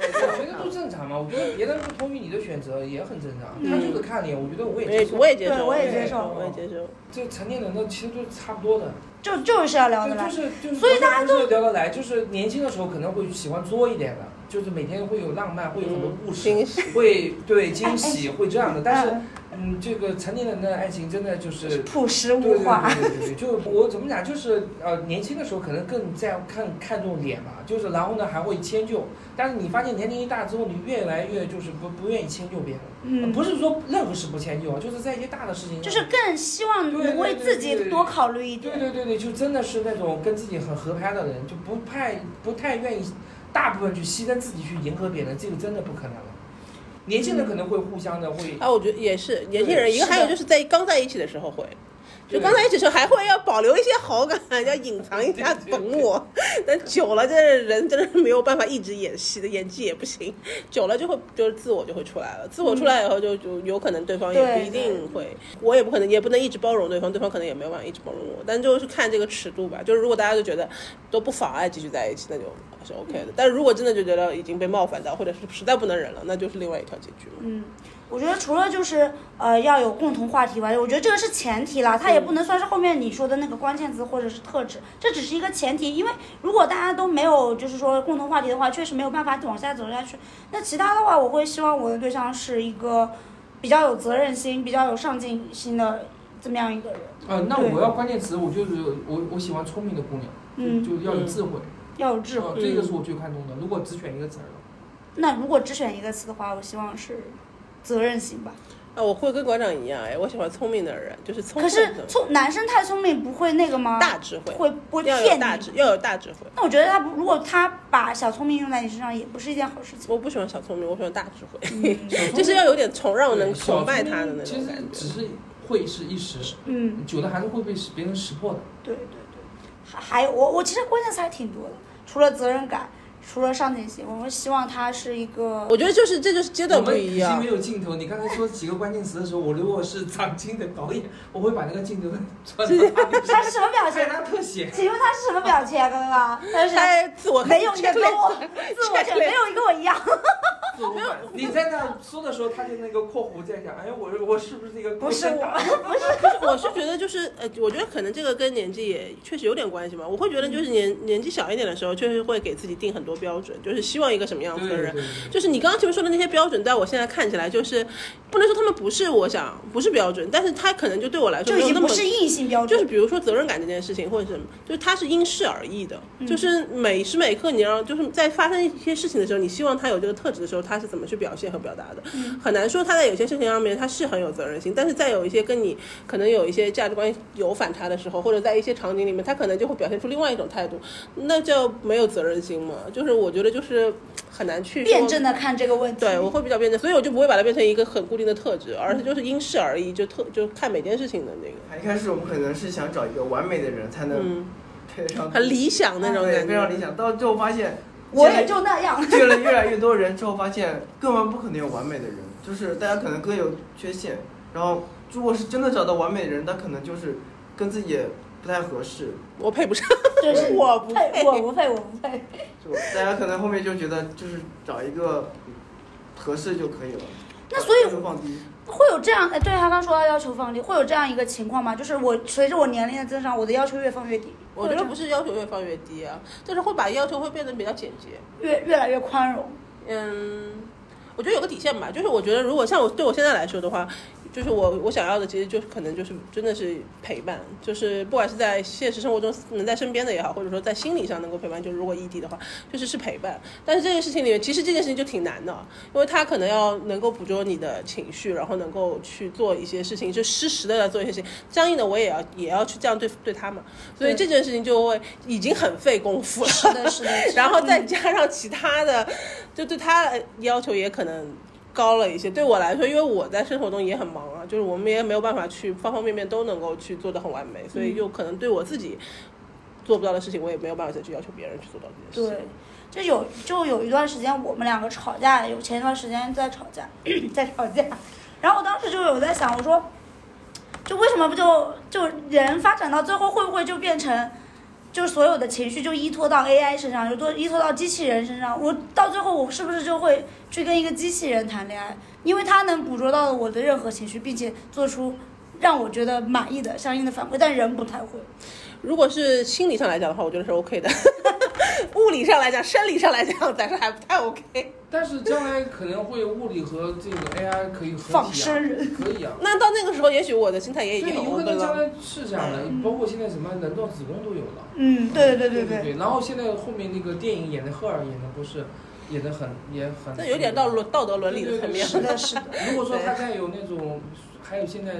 我觉得都正常嘛，我觉得别人不同意你的选择也很正常。他就是看脸，我觉得我也接受。我也接受，对我也接受我也接受。这成年人的其实都差不多的，就就是要聊得来就就。是就是，所以大家都聊得来，就是年轻的时候可能会喜欢作一点的，就是每天会有浪漫，会有很多故事，惊喜会对惊喜会这样的。但是嗯，嗯，这个成年人的爱情真的就是朴实对对无华。对对对，就我怎么讲，就是呃，年轻的时候可能更在看看重脸嘛，就是然后呢还会迁就，但是你发现年龄一大之后，你越来越就是不不愿意迁就别人，嗯，不是说任何事不迁就啊，就是在一些大的事情上，就是更希望能为自己多考虑一点。对对对对，就真的是那种跟自己很合拍的人，就不太不太愿意大部分去牺牲自己去迎合别人，这个真的不可能了。年轻人可能会互相的会，啊，我觉得也是年轻人，一个还有就是在刚在一起的时候会。就刚在一时候还会要保留一些好感，要隐藏一下对对本我，但久了，这人真的是没有办法一直演戏的，演技也不行，久了就会就是自我就会出来了，自我出来以后就就有可能对方也不一定会，我也不可能也不能一直包容对方，对方可能也没有办法一直包容我，但就是看这个尺度吧，就是如果大家都觉得都不妨碍继续在一起，那就是 OK 的，但是如果真的就觉得已经被冒犯到，或者是实在不能忍了，那就是另外一条结局了。嗯，我觉得除了就是呃要有共同话题外，我觉得这个是前提啦，它也不能算是后面你说的那个关键词或者是特质，这只是一个前提。因为如果大家都没有就是说共同话题的话，确实没有办法往下走下去。那其他的话，我会希望我的对象是一个比较有责任心、比较有上进心的这么样一个人，呃，那我要关键词，我就是我我喜欢聪明的姑娘，嗯就就要有智慧，要有智慧。呃这个是我最看重的。如果只选一个词儿那如果只选一个词的话，我希望是责任心吧。啊，我会跟馆长一样，哎，我喜欢聪明的人，就是聪明可是聪男生太聪明不会那个吗？大智慧，会不会要有骗你？大智，要有大智慧。那我觉得他不如果他把小聪明用在你身上，也不是一件好事情。我不喜欢小聪明，我喜欢大智慧，嗯 就是要有点崇让我能崇拜他的那明其实种感觉。只是会是一时，嗯，久了还是会被别人识破的。对对对，还还有我我其实关键词还挺多的，除了责任感，除了上进心，我们希望他是一个我觉得就是这就是阶我段不一样们已经没。有镜头，你刚才说几个关键词的时候，我如果是长青的导演，我会把那个镜头转到他 面他是什么表情？拍他特写。请问他是什么表情啊？刚刚他是他自我没有一个跟我自我没有一个我一样，没有，你在那说的时候，他就那个括弧在想，哎，我我是不是一个不是我，我是觉得就是呃，我觉得可能这个跟年纪也确实有点关系嘛。我会觉得就是年年纪小一点的时候，确实会给自己定很多标准，就是希望一个什么样子的人。就是你刚刚前面说的那些标准，在我现在看起来，就是不能说他们不是我想不是标准，但是他可能就对我来说就有那么经不是硬性标准，就是比如说责任感这件事情，或者什么，就是他是因事而异的。就是每时每刻，你要就是在发生一些事情的时候，你希望他有这个特质的时候，他是怎么去表现和表达的？很难说他在有些事情上面他是很有责任心，但是在有一些跟你可能有一些价值观有反差的时候，或者在一些场景里面，他可能就会表现出另外一种态度，那叫没有责任心嘛？就是我觉得就是很难去辩证的看这个问题。对，我会比较辩证，所以我就不会把它变成一个很固定的特质，而是就是因事而异，就特就看每件事情的那个，一开始我们可能是想找一个完美的人才能嗯，配得上很理想那种对，感觉。非常理想。到最后发现，我也就那样。见了越来越多人之后，发现根本不可能有完美的人，就是大家可能各有缺陷。然后，如果是真的找到完美的人，他可能就是跟自己也不太合适，我配不上，就是 我不配，我不配，我不配。就大家可能后面就觉得就是找一个合适就可以了。那所以要求放低，会有这样，哎，对他刚说到要求放低，会有这样一个情况吗？就是我随着我年龄的增长，我的要求越放越低，我觉得不是要求越放越低啊，就是会把要求会变得比较简洁。越越来越宽容。嗯，我觉得有个底线吧，就是我觉得如果像我对我现在来说的话，就是我我想要的其实就是可能就是真的是陪伴，就是不管是在现实生活中能在身边的也好，或者说在心理上能够陪伴，就是如果异地的话，就是是陪伴。但是这件事情里面，其实这件事情就挺难的，因为他可能要能够捕捉你的情绪，然后能够去做一些事情，就适时的来做一些事情。僵硬的我也要也要去这样对对他嘛，所以这件事情就会已经很费功夫了。是的，是的。然后再加上其他的，就对他要求也可能高了一些。对我来说，因为我在生活中也很忙啊，就是我们也没有办法去方方面面都能够去做得很完美，所以就可能对我自己做不到的事情，我也没有办法再去要求别人去做到这件事情。对，就有就有一段时间我们两个吵架，有前一段时间在吵架，在吵架，然后我当时就有在想，我说，就为什么不就就人发展到最后会不会就变成，就所有的情绪就依托到 AI 身上，就都依托到机器人身上，我到最后我是不是就会去跟一个机器人谈恋爱？因为它能捕捉到我的任何情绪，并且做出让我觉得满意的相应的反馈，但人不太会。如果是心理上来讲的话，我觉得是 OK 的。物理上来讲，生理上来讲，但是还不太 OK。但是将来可能会物理和这个 AI 可以合仿体啊，生人，可以啊。那到那个时候，也许我的心态也已对，经很有可。能将来是这样的，嗯包括现在什么人造子宫都有了。嗯，对对对对对。然后现在后面那个电影演的赫尔演的不是演的很也很，那有点到伦道德伦理的层面。是的，是的。如果说他再有那种，还有现在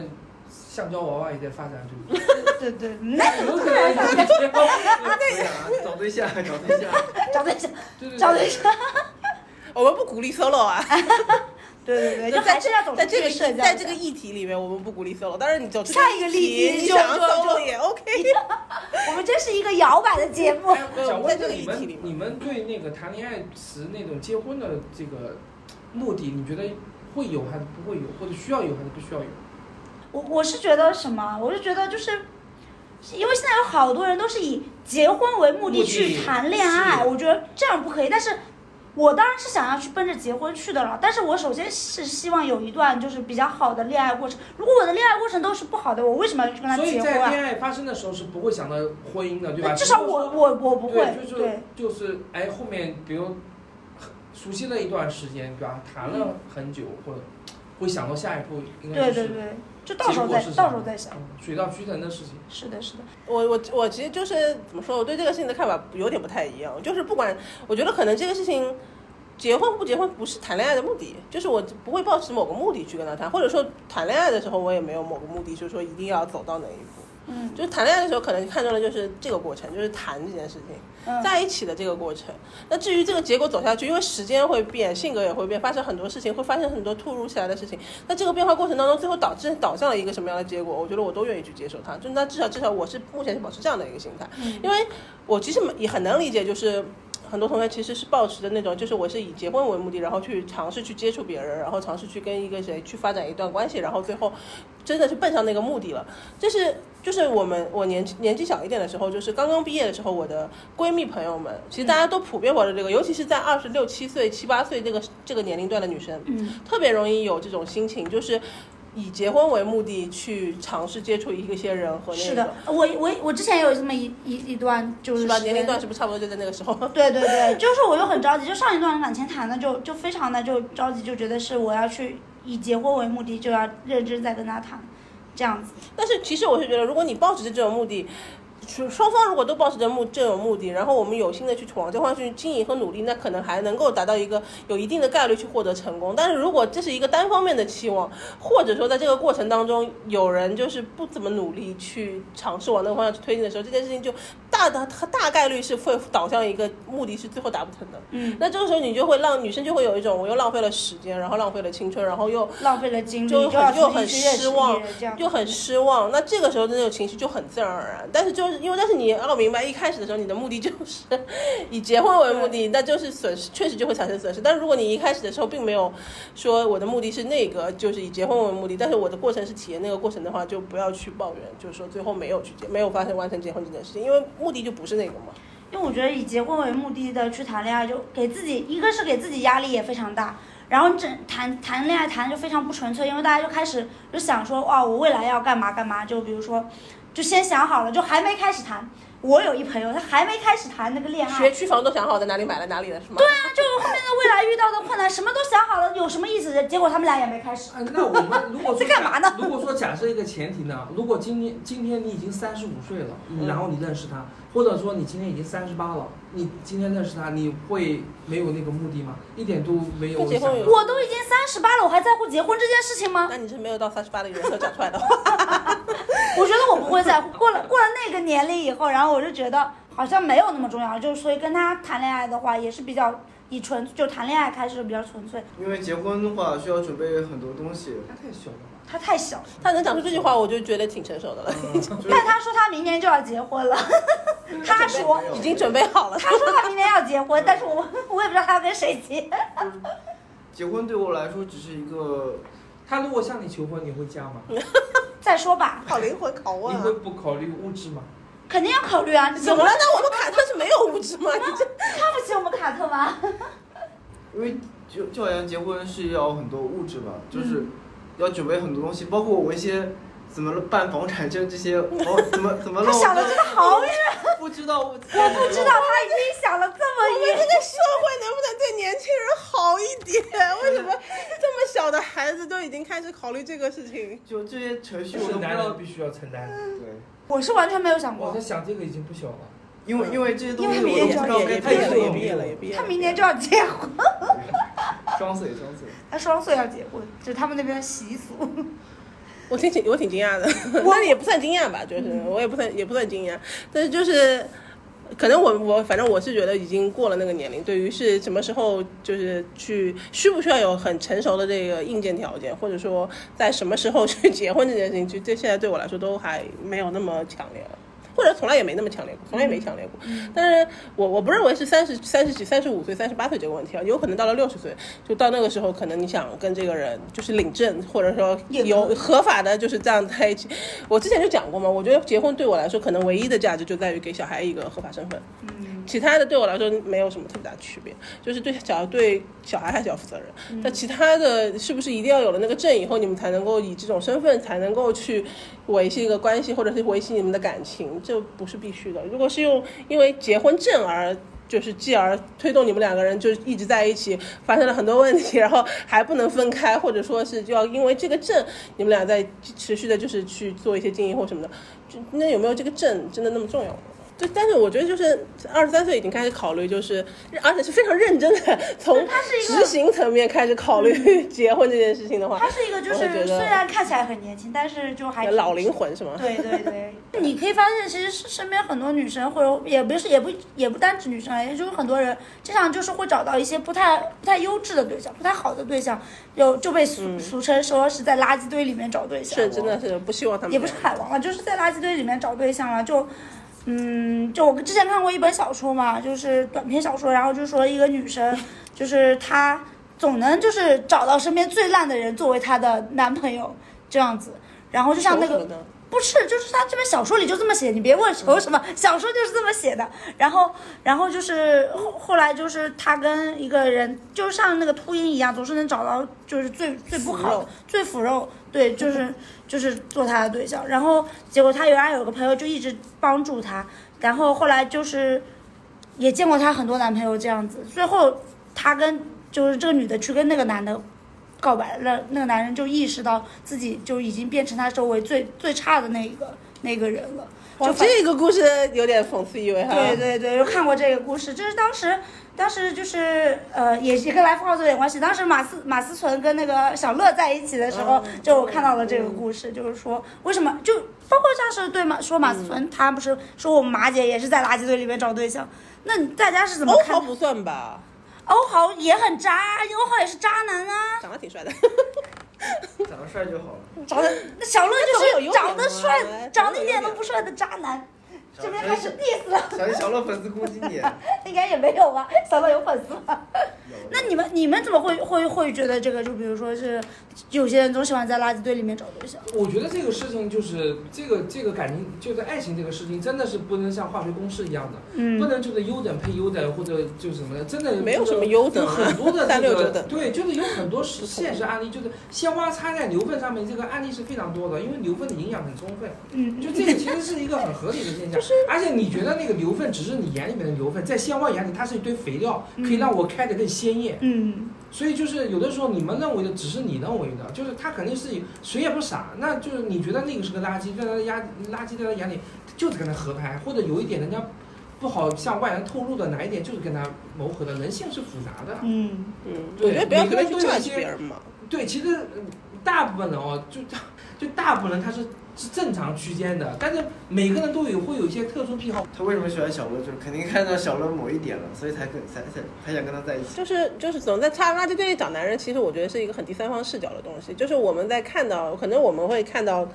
橡胶娃娃也在发展中，对对，那怎么可能 对呀，找对象，找对象。找对象，对对找对象，我们不鼓励 solo 啊。对对对，就还是要在这个社交。在这个议题里面，我们不鼓励 solo。当然，你走出下一个议例题你想要 solo 也 OK。我们这是一个摇摆的节目。想问一下你在这个议题你们对那个谈恋爱时那种结婚的这个目的，你觉得会有还是不会有，或者需要有还是不需要有？我我是觉得什么？我是觉得就是，因为现在有好多人都是以结婚为目的去谈恋爱，我觉得这样不可以。但是，我当然是想要去奔着结婚去的了。但是我首先是希望有一段就是比较好的恋爱过程。如果我的恋爱过程都是不好的，我为什么要去跟他结婚啊？在恋爱发生的时候是不会想到婚姻的，对吧？至少我我我不会，对，就是对就是哎，后面比如熟悉了一段时间，对吧？谈了很久，或者会想到下一步应该就是对对对，就到时候再到时候再想。嗯水到渠成的事情。是的，是的，我我我其实就是怎么说，我对这个事情的看法有点不太一样。就是不管，我觉得可能这个事情，结婚不结婚不是谈恋爱的目的，就是我不会抱持某个目的去跟他谈，或者说谈恋爱的时候我也没有某个目的，就是说一定要走到哪一步。嗯就是谈恋爱的时候，可能看中的就是这个过程，就是谈这件事情，嗯在一起的这个过程。那至于这个结果走下去，因为时间会变，性格也会变，发生很多事情，会发生很多突如其来的事情。那这个变化过程当中，最后导致导向了一个什么样的结果？我觉得我都愿意去接受它。就那至少至少我是目前是保持这样的一个心态，因为我其实也很能理解，就是。很多同学其实是抱持的那种，就是我是以结婚为目的，然后去尝试去接触别人，然后尝试去跟一个谁去发展一段关系，然后最后真的是奔向那个目的了。这是就是我们我年纪年纪小一点的时候，就是刚刚毕业的时候，我的闺蜜朋友们，其实大家都普遍抱着这个，尤其是在二十六七岁、七八岁这个这个年龄段的女生，嗯，特别容易有这种心情，就是以结婚为目的去尝试接触一个些人和那个。是的，我我我之前有这么一一一段就是是吧？年龄段是不是差不多就在那个时候？对对对，就是我又很着急，就上一段感情谈的就就非常的就着急，就觉得是我要去以结婚为目的，就要认真在跟他谈，这样子。但是其实我是觉得，如果你抱持着这种目的，双方如果都抱持着目这种目的，然后我们有心的去往这方向去经营和努力，那可能还能够达到一个有一定的概率去获得成功。但是如果这是一个单方面的期望，或者说在这个过程当中有人就是不怎么努力去尝试往那个方向去推进的时候，这件事情就大的大概率是会导向一个目的是最后达不成的。嗯，那这个时候你就会让女生就会有一种我又浪费了时间，然后浪费了青春，然后又浪费了精力，就很就很失望就很失望。那这个时候的那种情绪就很自然而然。但是就是因为，但是你要明白，一开始的时候你的目的就是以结婚为目的，那就是损失，确实就会产生损失。但是如果你一开始的时候并没有说我的目的是那个，就是以结婚为目的，但是我的过程是体验那个过程的话，就不要去抱怨，就是说最后没有去结，没有发生完成结婚这件事情，因为目的就不是那个嘛。因为我觉得以结婚为目的的去谈恋爱，就给自己一个是给自己压力也非常大，然后整谈谈恋爱谈就非常不纯粹，因为大家就开始就想说哇，我未来要干嘛干嘛，就比如说，就先想好了，就还没开始谈。我有一朋友，他还没开始谈那个恋爱，学区房都想好在哪里买了哪里了，是吗？对啊，就后面的未来遇到的困难什么都想好了，有什么意思？结果他们俩也没开始。啊，那我们 如果说在干嘛呢如果说假设一个前提呢，如果今天今天你已经三十五岁了，嗯然后你认识他，或者说你今天已经三十八了，你今天认识他，你会没有那个目的吗？一点都没有跟结婚。我都已经三十八了，我还在乎结婚这件事情吗？那你是没有到三十八的人设讲出来的话。我觉得我不会在乎。过了过了那个年龄以后，然后我就觉得好像没有那么重要，就是所以跟他谈恋爱的话，也是比较以纯就谈恋爱开始比较纯粹。因为结婚的话需要准备很多东西，他太小了吧？他太小了，他能讲出这句话，我就觉得挺成熟的了，但他说他明年就要结婚了，他说已经准备好了。他说他明年要结婚，但是我我也不知道他要跟谁结。结婚对我来说只是一个，他如果向你求婚，你会嫁吗？再说吧，好灵魂拷问啊！你会不考虑物质吗？肯定要考虑啊。怎么了？那我们卡特是没有物质吗？你这 看不起我们卡特吗？因为就就好像结婚是要很多物质吧，就是要准备很多东西，包括我一些怎么办房产证这些，哦，怎么怎么弄，他想的真的好远，不知道，我我不知道他已经想了这么远。这个社会能不能对年轻人好一点？为什么这么小的孩子都已经开始考虑这个事情？就这些程序我都不知道必须要承担。对，我是完全没有想过我在，想这个已经不小了。因为因为这些东西因为我都不知道也该也毕业了，怎么用也毕业了，也毕业了。他明年就要结婚，双岁双岁，他双岁要结婚，这是他们那边习俗。我挺挺我挺惊讶的，但是也不算惊讶吧，就是我也不算也不算惊讶，但是就是。可能我我反正我是觉得已经过了那个年龄，对于是什么时候就是去需不需要有很成熟的这个硬件条件，或者说在什么时候去 结婚这件事情，就这现在对我来说都还没有那么强烈了。或者从来也没那么强烈过，从来也没强烈过。但是我我不认为是三十三十几、三十五岁、三十八岁这个问题啊，有可能到了六十岁，就到那个时候，可能你想跟这个人就是领证，或者说有合法的，就是这样在一起。我之前就讲过嘛，我觉得结婚对我来说，可能唯一的价值就在于给小孩一个合法身份。嗯，其他的对我来说没有什么特别大区别，就是对小对小孩还是要负责任。那、其他的是不是一定要有了那个证以后，你们才能够以这种身份才能够去维系一个关系，或者是维系你们的感情？这不是必须的。如果是用因为结婚证而就是继而推动你们两个人就一直在一起，发生了很多问题，然后还不能分开，或者说是就要因为这个证，你们俩在持续的就是去做一些经营或什么的，就那有没有这个证真的那么重要吗？就但是我觉得就是二十三岁已经开始考虑，就是而且是非常认真的 从他是一个执行层面开始考虑 结婚这件事情的话，他是一个就是虽然看起来很年轻，但是就还挺老灵魂是吗？对对对，你可以发现，其实是身边很多女生，或者也不是也不也不单指女生，也就是很多人经常就是会找到一些不太不太优质的对象，不太好的对象，有就被俗、俗称说是在垃圾堆里面找对象，是真的是不希望他们也不是海王了，就是在垃圾堆里面找对象了，就。嗯，就我之前看过一本小说嘛，就是短篇小说，然后就说一个女生，就是她总能就是找到身边最烂的人作为她的男朋友这样子，然后就像那个不是，就是他这本小说里就这么写，你别问求什么，小说就是这么写的。然后，然后就是后后来就是她跟一个人，就像那个秃鹰一样，总是能找到就是最最不好的、最腐肉，对，就是 就是做他的对象。然后结果他原来有个朋友就一直帮助他，然后后来就是也见过他很多男朋友这样子，最后他跟就是这个女的去跟那个男的告白了，那个男人就意识到自己就已经变成他周围最最差的那一个那个人了。哇，就这个故事有点讽刺意味哈。对对对，就看过这个故事，就是当时。当时就是呃，也也跟 Life House 有点关系。当时马思马思纯跟那个小乐在一起的时候，嗯就我看到了这个故事，就是说为什么就包括像是对马说马思纯，他不是说我们马姐也是在垃圾堆里面找对象，那你大家是怎么看？欧豪不算吧，欧豪也很渣，欧豪也是渣男啊，长得挺帅的。长得帅就好了。长得那小乐就是长得帅，长得一点都不帅的渣男。这边开始 diss 了，小小乐粉丝攻击你，应该也没有吧？小乐有粉丝吗？那你们你们怎么会会会觉得这个？就比如说是，有些人总喜欢在垃圾堆里面找对象。我觉得这个事情就是这个这个感情，就是爱情这个事情，真的是不能像化学公式一样的，嗯不能就是优等配优等或者就是什么的，真的没有什么优等很多的 三这个六九等对，就是有很多实现实案例，就是鲜花插在牛粪上面，这个案例是非常多的，因为牛粪的营养很充分，嗯，就这个其实是一个很合理的现象，而且你觉得那个牛粪只是你眼里面的牛粪，在鲜花眼里它是一堆肥料，可以让我开得更鲜艳。嗯所以就是有的时候你们认为的只是你认为的，就是他肯定是谁也不傻，那就是你觉得那个是个垃圾，在他的压垃圾在他眼里就是跟他合拍，或者有一点人家不好向外人透露的哪一点就是跟他谋合的，人性是复杂的。嗯嗯，对我觉得不要每个人随便去都有一些别人嘛。对，其实嗯大部分人哦，就就大部分人他是是正常区间的，但是每个人都有会有一些特殊癖好。他为什么喜欢小乐？就是肯定看到小乐某一点了，所以才跟才才才想跟他在一起。就是就是总在擦垃圾堆里找男人，其实我觉得是一个很第三方视角的东西。就是我们在看到，可能我们会看到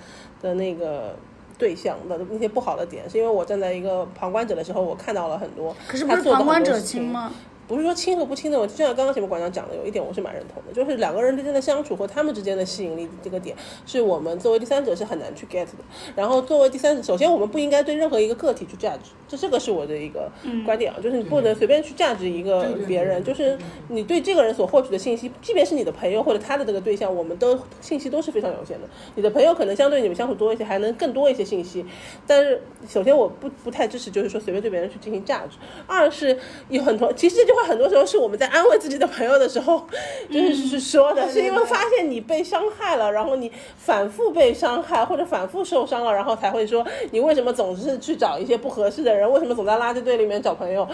的那个对象的那些不好的点，是因为我站在一个旁观者的时候，我看到了很多。可是不是旁观者清吗？不是说亲和不亲的问题，就像刚刚前面馆长讲的，有一点我是蛮认同的，就是两个人之间的相处和他们之间的吸引力这个点，是我们作为第三者是很难去 get 的。然后作为第三者，首先我们不应该对任何一个个体去 judge，这这个是我的一个观点啊，就是你不能随便去 judge 一个别人，就是你对这个人所获取的信息，即便是你的朋友或者他的这个对象，我们都信息都是非常有限的。你的朋友可能相对你们相处多一些，还能更多一些信息，但是首先我不不太支持，就是说随便对别人去进行 judge。二是有很多，其实这句话很多时候是我们在安慰自己的朋友的时候，就是是说的，是因为发现你被伤害了，然后你反复被伤害或者反复受伤了，然后才会说你为什么总是去找一些不合适的人，为什么总在垃圾堆里面找朋友。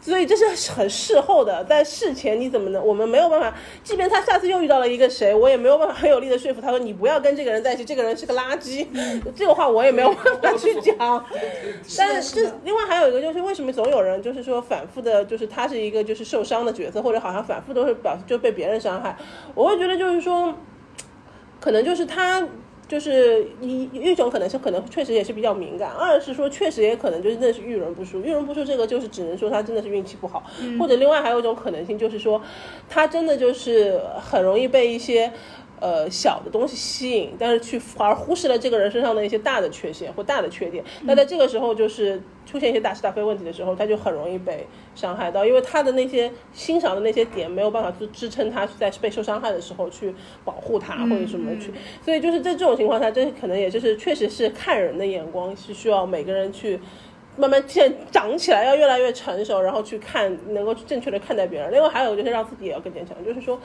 所以这是很事后的，在事前你怎么能？我们没有办法，即便他下次又遇到了一个谁，我也没有办法很有力的说服他说你不要跟这个人在一起，这个人是个垃圾。这个话我也没有办法去讲。但是这另外还有一个就是为什么总有人就是说反复的，就是他是一个就是受伤的角色，或者好像反复都是表就被别人伤害，我会觉得就是说，可能就是他。就是一一种可能是可能确实也是比较敏感，二是说确实也可能就是真的是遇人不淑，遇人不淑这个就是只能说他真的是运气不好，或者另外还有一种可能性就是说，他真的就是很容易被一些。呃，小的东西吸引，但是去反而忽视了这个人身上的一些大的缺陷或大的缺点。那在这个时候，就是出现一些大是大非问题的时候，他就很容易被伤害到，因为他的那些欣赏的那些点没有办法去支撑他在被受伤害的时候去保护他或者什么去。所以就是在这种情况下，这可能也就是确实是看人的眼光是需要每个人去。慢慢现长起来，要越来越成熟，然后去看，能够正确的看待别人。另外还有就是让自己也要更坚强，就是说，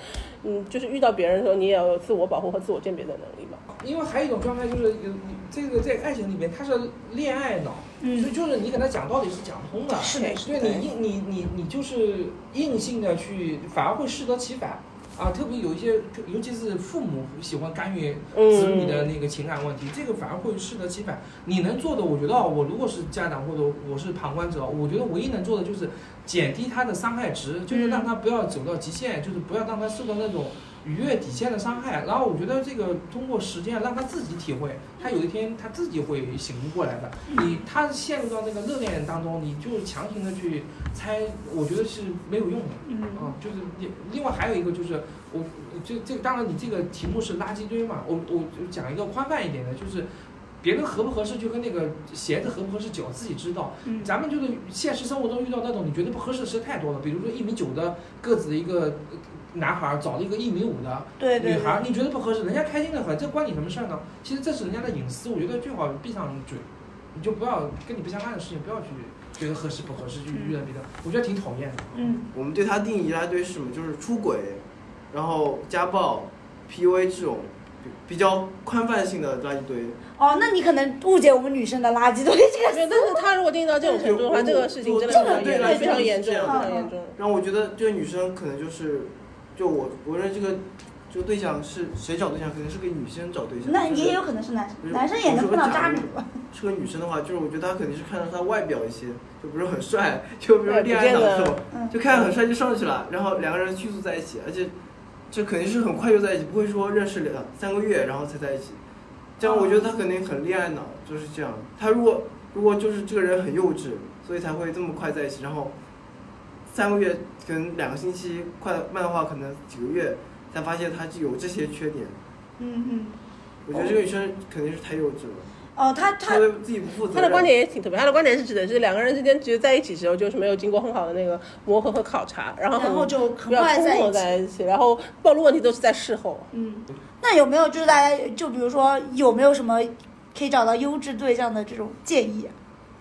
嗯，就是遇到别人的时候，你也要有自我保护和自我鉴别的能力嘛。因为还有一种状态就是有这个在爱情里面他是恋爱脑，所以嗯，就是你跟他讲道理是讲不通的。是的，是对，你硬你你你就是硬性的去，反而会适得其反啊！特别有一些，尤其是父母喜欢干预子女的那个情感问题，这个反而会适得其反。你能做的，我觉得啊，我如果是家长或者我是旁观者，我觉得唯一能做的就是减低他的伤害值，就是让他不要走到极限，就是不要让他受到那种逾越底线的伤害。然后我觉得这个通过实践让他自己体会，他有一天他自己会醒悟过来的。你他陷入到那个热恋当中，你就强行的去猜，我觉得是没有用的。嗯啊，就是另另外还有一个就是我这这个当然你这个题目是垃圾堆嘛，我我就讲一个宽泛一点的，就是别人合不合适就跟那个鞋子合不合适脚自己知道。嗯咱们就是现实生活中遇到那种你觉得不合适的事太多了，比如说一米九的个子的一个呃男孩找了一个一米五的对对女孩，你觉得不合适，人家开心的很，这关你什么事儿呢？其实这是人家的隐私，我觉得最好闭上嘴，你就不要跟你不相干的事情不要去觉得合适不合适，去遇到别的，我觉得挺讨厌的。嗯我们对他定义一大堆是什么？就是出轨，然后家暴、PUA 这种比比较宽泛性的垃圾堆。哦，那你可能误解我们女生的垃圾堆这个没有，但是他如果定义到这种程度的话，这个事情真的非常严重，非常严重，非常严重。然后我觉得这个女生可能就是，就我我认为这个这个对象是谁找对象，肯定是给女生找对象。那也有可能是男生，就是男生也能碰到渣女吧？是个女生的话，就是我觉得她肯定是看到她外表一些，就不是很帅，就比如说恋爱脑这种，嗯就看着很帅就上去了，然后两个人迅速在一起，而且这肯定是很快就在一起，不会说认识两三个月然后才在一起。这样我觉得他肯定很恋爱脑，就是这样。他如果如果就是这个人很幼稚，所以才会这么快在一起，然后三个月可能两个星期，快慢的话可能几个月才发现他有这些缺点。嗯嗯。我觉得这个女生肯定是太幼稚了，哦，他他自己不负责。他的观点也挺特别，他的观点是指的是两个人之间其实在一起时候就是没有经过很好的那个磨合和考察，然后很然后就很快在一起。在一起，然后暴露问题都是在事后。嗯，那有没有就是大家就比如说有没有什么可以找到优质对象的这种建议啊？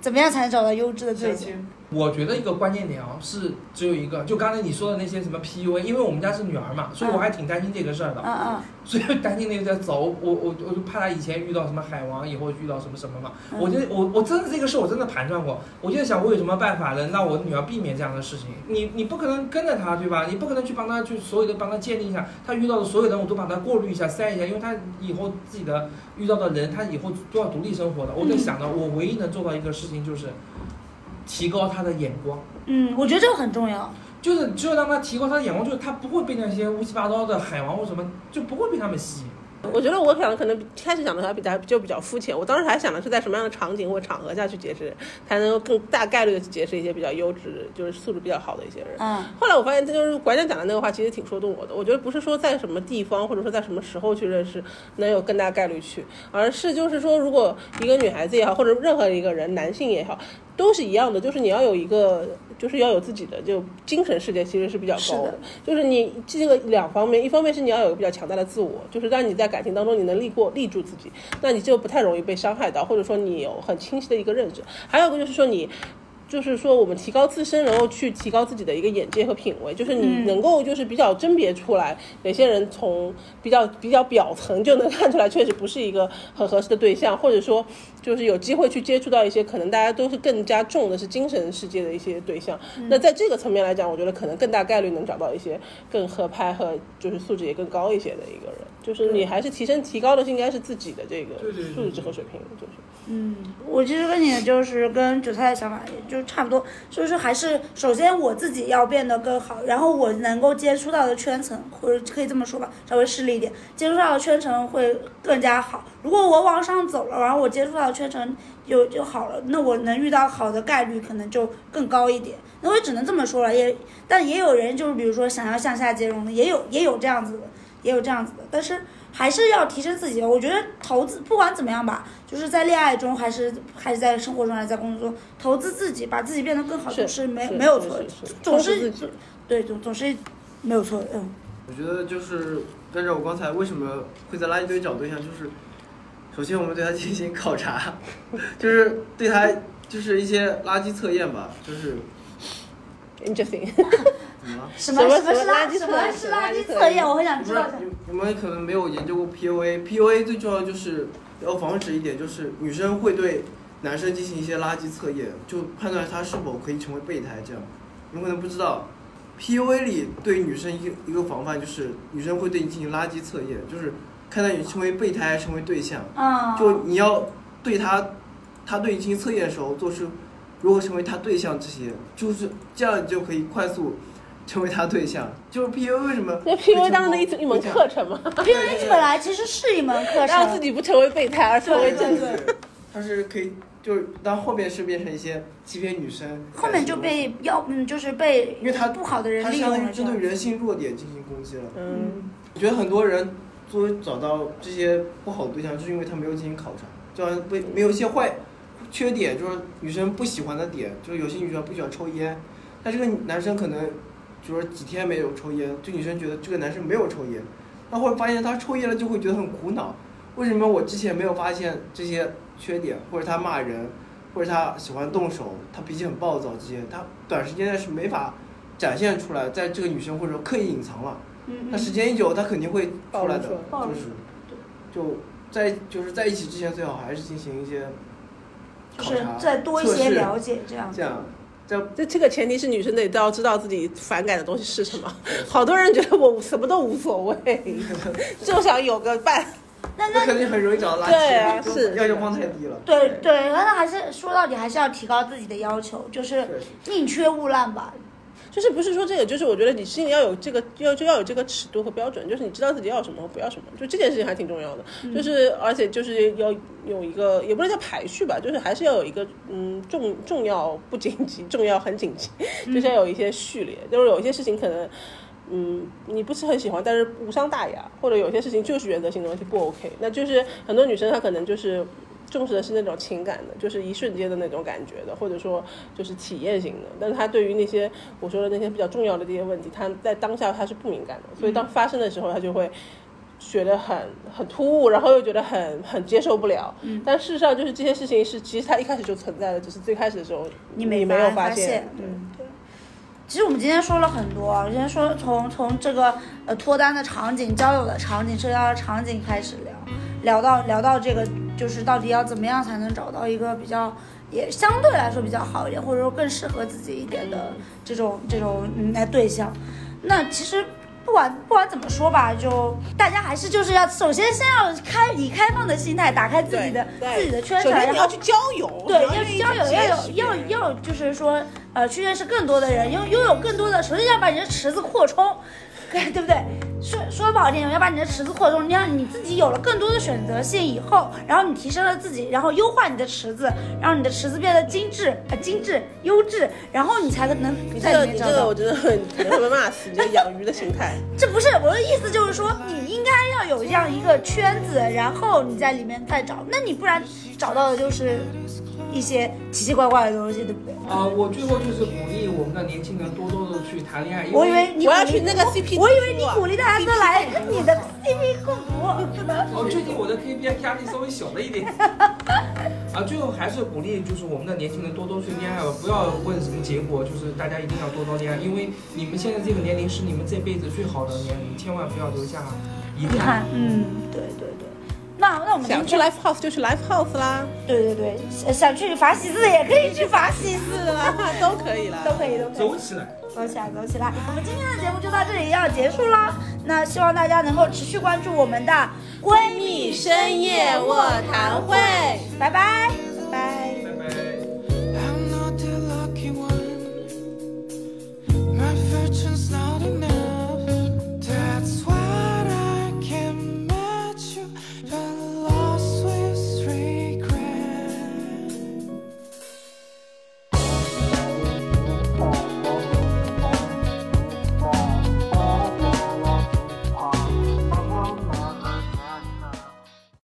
怎么样才能找到优质的对象？我觉得一个关键点啊，是只有一个，就刚才你说的那些什么 PUA，因为我们家是女儿嘛，所以我还挺担心这个事儿的，嗯嗯所以担心那个在走，我我我就怕她以前遇到什么海王，以后遇到什么什么嘛。嗯我觉得我我真的这个事我真的盘算过，我就在想我有什么办法能让我女儿避免这样的事情。你你不可能跟着她对吧？你不可能去帮她去所有的帮她鉴定一下，她遇到的所有人我都把她过滤一下筛一下，因为她以后自己的遇到的人，她以后都要独立生活的。我在想呢，我唯一能做到一个事情就是提高他的眼光。嗯，我觉得这个很重要。就是只有让他提高他的眼光，就是他不会被那些乌七八糟的海王或什么，就不会被他们吸引。我觉得我想的可能开始想的还比较就比较肤浅，我当时还想的是在什么样的场景或场合下去结识，才能够更大概率的去结识一些比较优质，就是素质比较好的一些人。嗯后来我发现，这就是馆长讲的那个话，其实挺说动我的。我觉得不是说在什么地方或者说在什么时候去认识能有更大概率去，而是就是说，如果一个女孩子也好，或者任何一个人，男性也好，都是一样的，就是你要有一个，就是要有自己的就精神世界，其实是比较高的。是的就是你这个两方面，一方面是你要有比较强大的自我，就是让你在感情当中你能立过立住自己，那你就不太容易被伤害到，或者说你有很清晰的一个认知。还有一个就是说你。就是说，我们提高自身，然后去提高自己的一个眼界和品味，就是你嗯能够就是比较甄别出来哪些人从比较比较表层就能看出来，确实不是一个很合适的对象，或者说就是有机会去接触到一些可能大家都是更加重的是精神世界的一些对象。那在这个层面来讲，我觉得可能更大概率能找到一些更合拍和就是素质也更高一些的一个人。就是你还是提升提高的是应该是自己的这个素质和水平，就是。嗯，我其实跟你就是跟韭菜的想法也就差不多，就是还是首先我自己要变得更好，然后我能够接触到的圈层，或者可以这么说吧，稍微势利一点，接触到的圈层会更加好。如果我往上走了，然后我接触到的圈层就就好了，那我能遇到好的概率可能就更高一点。那我也只能这么说了，也但也有人就是比如说想要向下兼容的，也有也有这样子的，也有这样子的，但是还是要提升自己。我觉得投资不管怎么样吧，就是在恋爱中还是还是在生活中还是在工作中，投资自己，把自己变得更好，总是没没有错总是。对总总是没有错。嗯我觉得就是跟着我刚才为什么会在垃圾堆找对象，就是首先我们对他进行考察，就是对他就是一些垃圾测验吧，就是 interesting？什么什么是垃什么垃圾什么是测验垃圾测测验？我很想知道。你你们可能没有研究过 PUA，PUA 最重要就是要防止一点，就是女生会对男生进行一些垃圾测验，就判断他是否可以成为备胎。这样，你可能不知道，PUA 里对女生一个一个防范就是女生会对你进行垃圾测验，就是看待你成为备胎，成为对象。嗯，就你要对他，他对你进行测验的时候，做出如何成为他对象这些，就是这样，你就可以快速成为他对象。就是 PUA 为什么？那 PUA 当的一一门课程嘛，PUA 本来其实是一门课让自，己不成为备胎，而成为正对子。他是可以，就是当后面是变成一些欺骗女生，后面就被要嗯就是被因为他不好的人利他相用了针对人性弱点进行攻击了。嗯，我觉得很多人作为找到这些不好的对象，就是因为他没有进行考察，就好像被没有一些坏缺点，就是女生不喜欢的点，就是有些女生不喜欢抽烟，但这个男生可能就是几天没有抽烟，这女生觉得这个男生没有抽烟，那或者发现他抽烟了就会觉得很苦恼，为什么我之前没有发现这些缺点，或者他骂人，或者他喜欢动手，他脾气很暴躁这些，他短时间内是没法展现出来，在这个女生或者说刻意隐藏了。嗯那时间一久，他肯定会出来的，就是就在就是在一起之前，最好还是进行一些就是再多一些了解这样。这样，这这这个前提是女生得都要知道自己反感的东西是什么。好多人觉得我什么都无所谓，就想有个伴。那那那肯定很容易找到垃圾，对啊是要求放太低了。对对，那还是说到底还是要提高自己的要求，就是宁缺毋滥吧。就是不是说这个，就是我觉得你心里要有这个，要就要有这个尺度和标准，就是你知道自己要什么和不要什么，就这件事情还挺重要的。就是而且就是要有一个，也不能叫排序吧，就是还是要有一个嗯重重要不紧急，重要很紧急，就是要有一些序列，就是有一些事情可能。嗯，你不是很喜欢，但是无伤大雅，或者有些事情就是原则性的问题不 OK，那就是很多女生她可能就是重视的是那种情感的，就是一瞬间的那种感觉的，或者说就是体验型的。但是他对于那些我说的那些比较重要的这些问题，他在当下他是不敏感的，所以当发生的时候，他就会觉得很很突兀，然后又觉得很很接受不了。嗯但事实上就是这些事情是其实他一开始就存在的，只是最开始的时候你没没有发现。嗯，对。其实我们今天说了很多，今天说从从这个呃脱单的场景、交友的场景、社交的场景开始聊，聊到聊到这个就是到底要怎么样才能找到一个比较也相对来说比较好一点，或者说更适合自己一点的这种这种嗯来对象。那其实不管不管怎么说吧，就大家还是就是要首先先要开以开放的心态打开自己的自己的圈子，然后要去交友，对，要去去交友，要有要要就是说，呃，去认识更多的人，拥拥有更多的，首先要把你的池子扩充，对 对不对？说说不好听，要把你的池子扩充，你让你自己有了更多的选择性以后，然后你提升了自己，然后优化你的池子，让你的池子变得精致呃精致优质，然后你才能在你这个里面找到你这个我。觉得很会被骂死，你这养鱼的心态。这不是我的意思，就是说你应该要有这样一个圈子，然后你在里面再找，那你不然找到的就是一些奇奇怪怪的东西，对不对？啊、我最后就是鼓励我们的年轻人多多的去谈恋爱，我以为你我要去那个 CP 我以为你鼓励大家都来跟你的 CP 互补。哦，最近我的 KPI 压力稍微小了一点。啊，最后还是鼓励就是我们的年轻人多多去恋爱吧，不要问什么结果，就是大家一定要多多恋爱，因为你们现在这个年龄是你们这辈子最好的年龄，千万不要留下遗憾。遗憾，嗯，对对对。那那我们想去 live house 就去 live house 啦，对对对，想想去法喜寺也可以去法喜寺是啦，都可以啦。都可以都可以。走起来！走起来，走起来！我们今天的节目就到这里要结束啦。那希望大家能够持续关注我们的闺蜜深夜卧谈会拜拜拜。拜拜。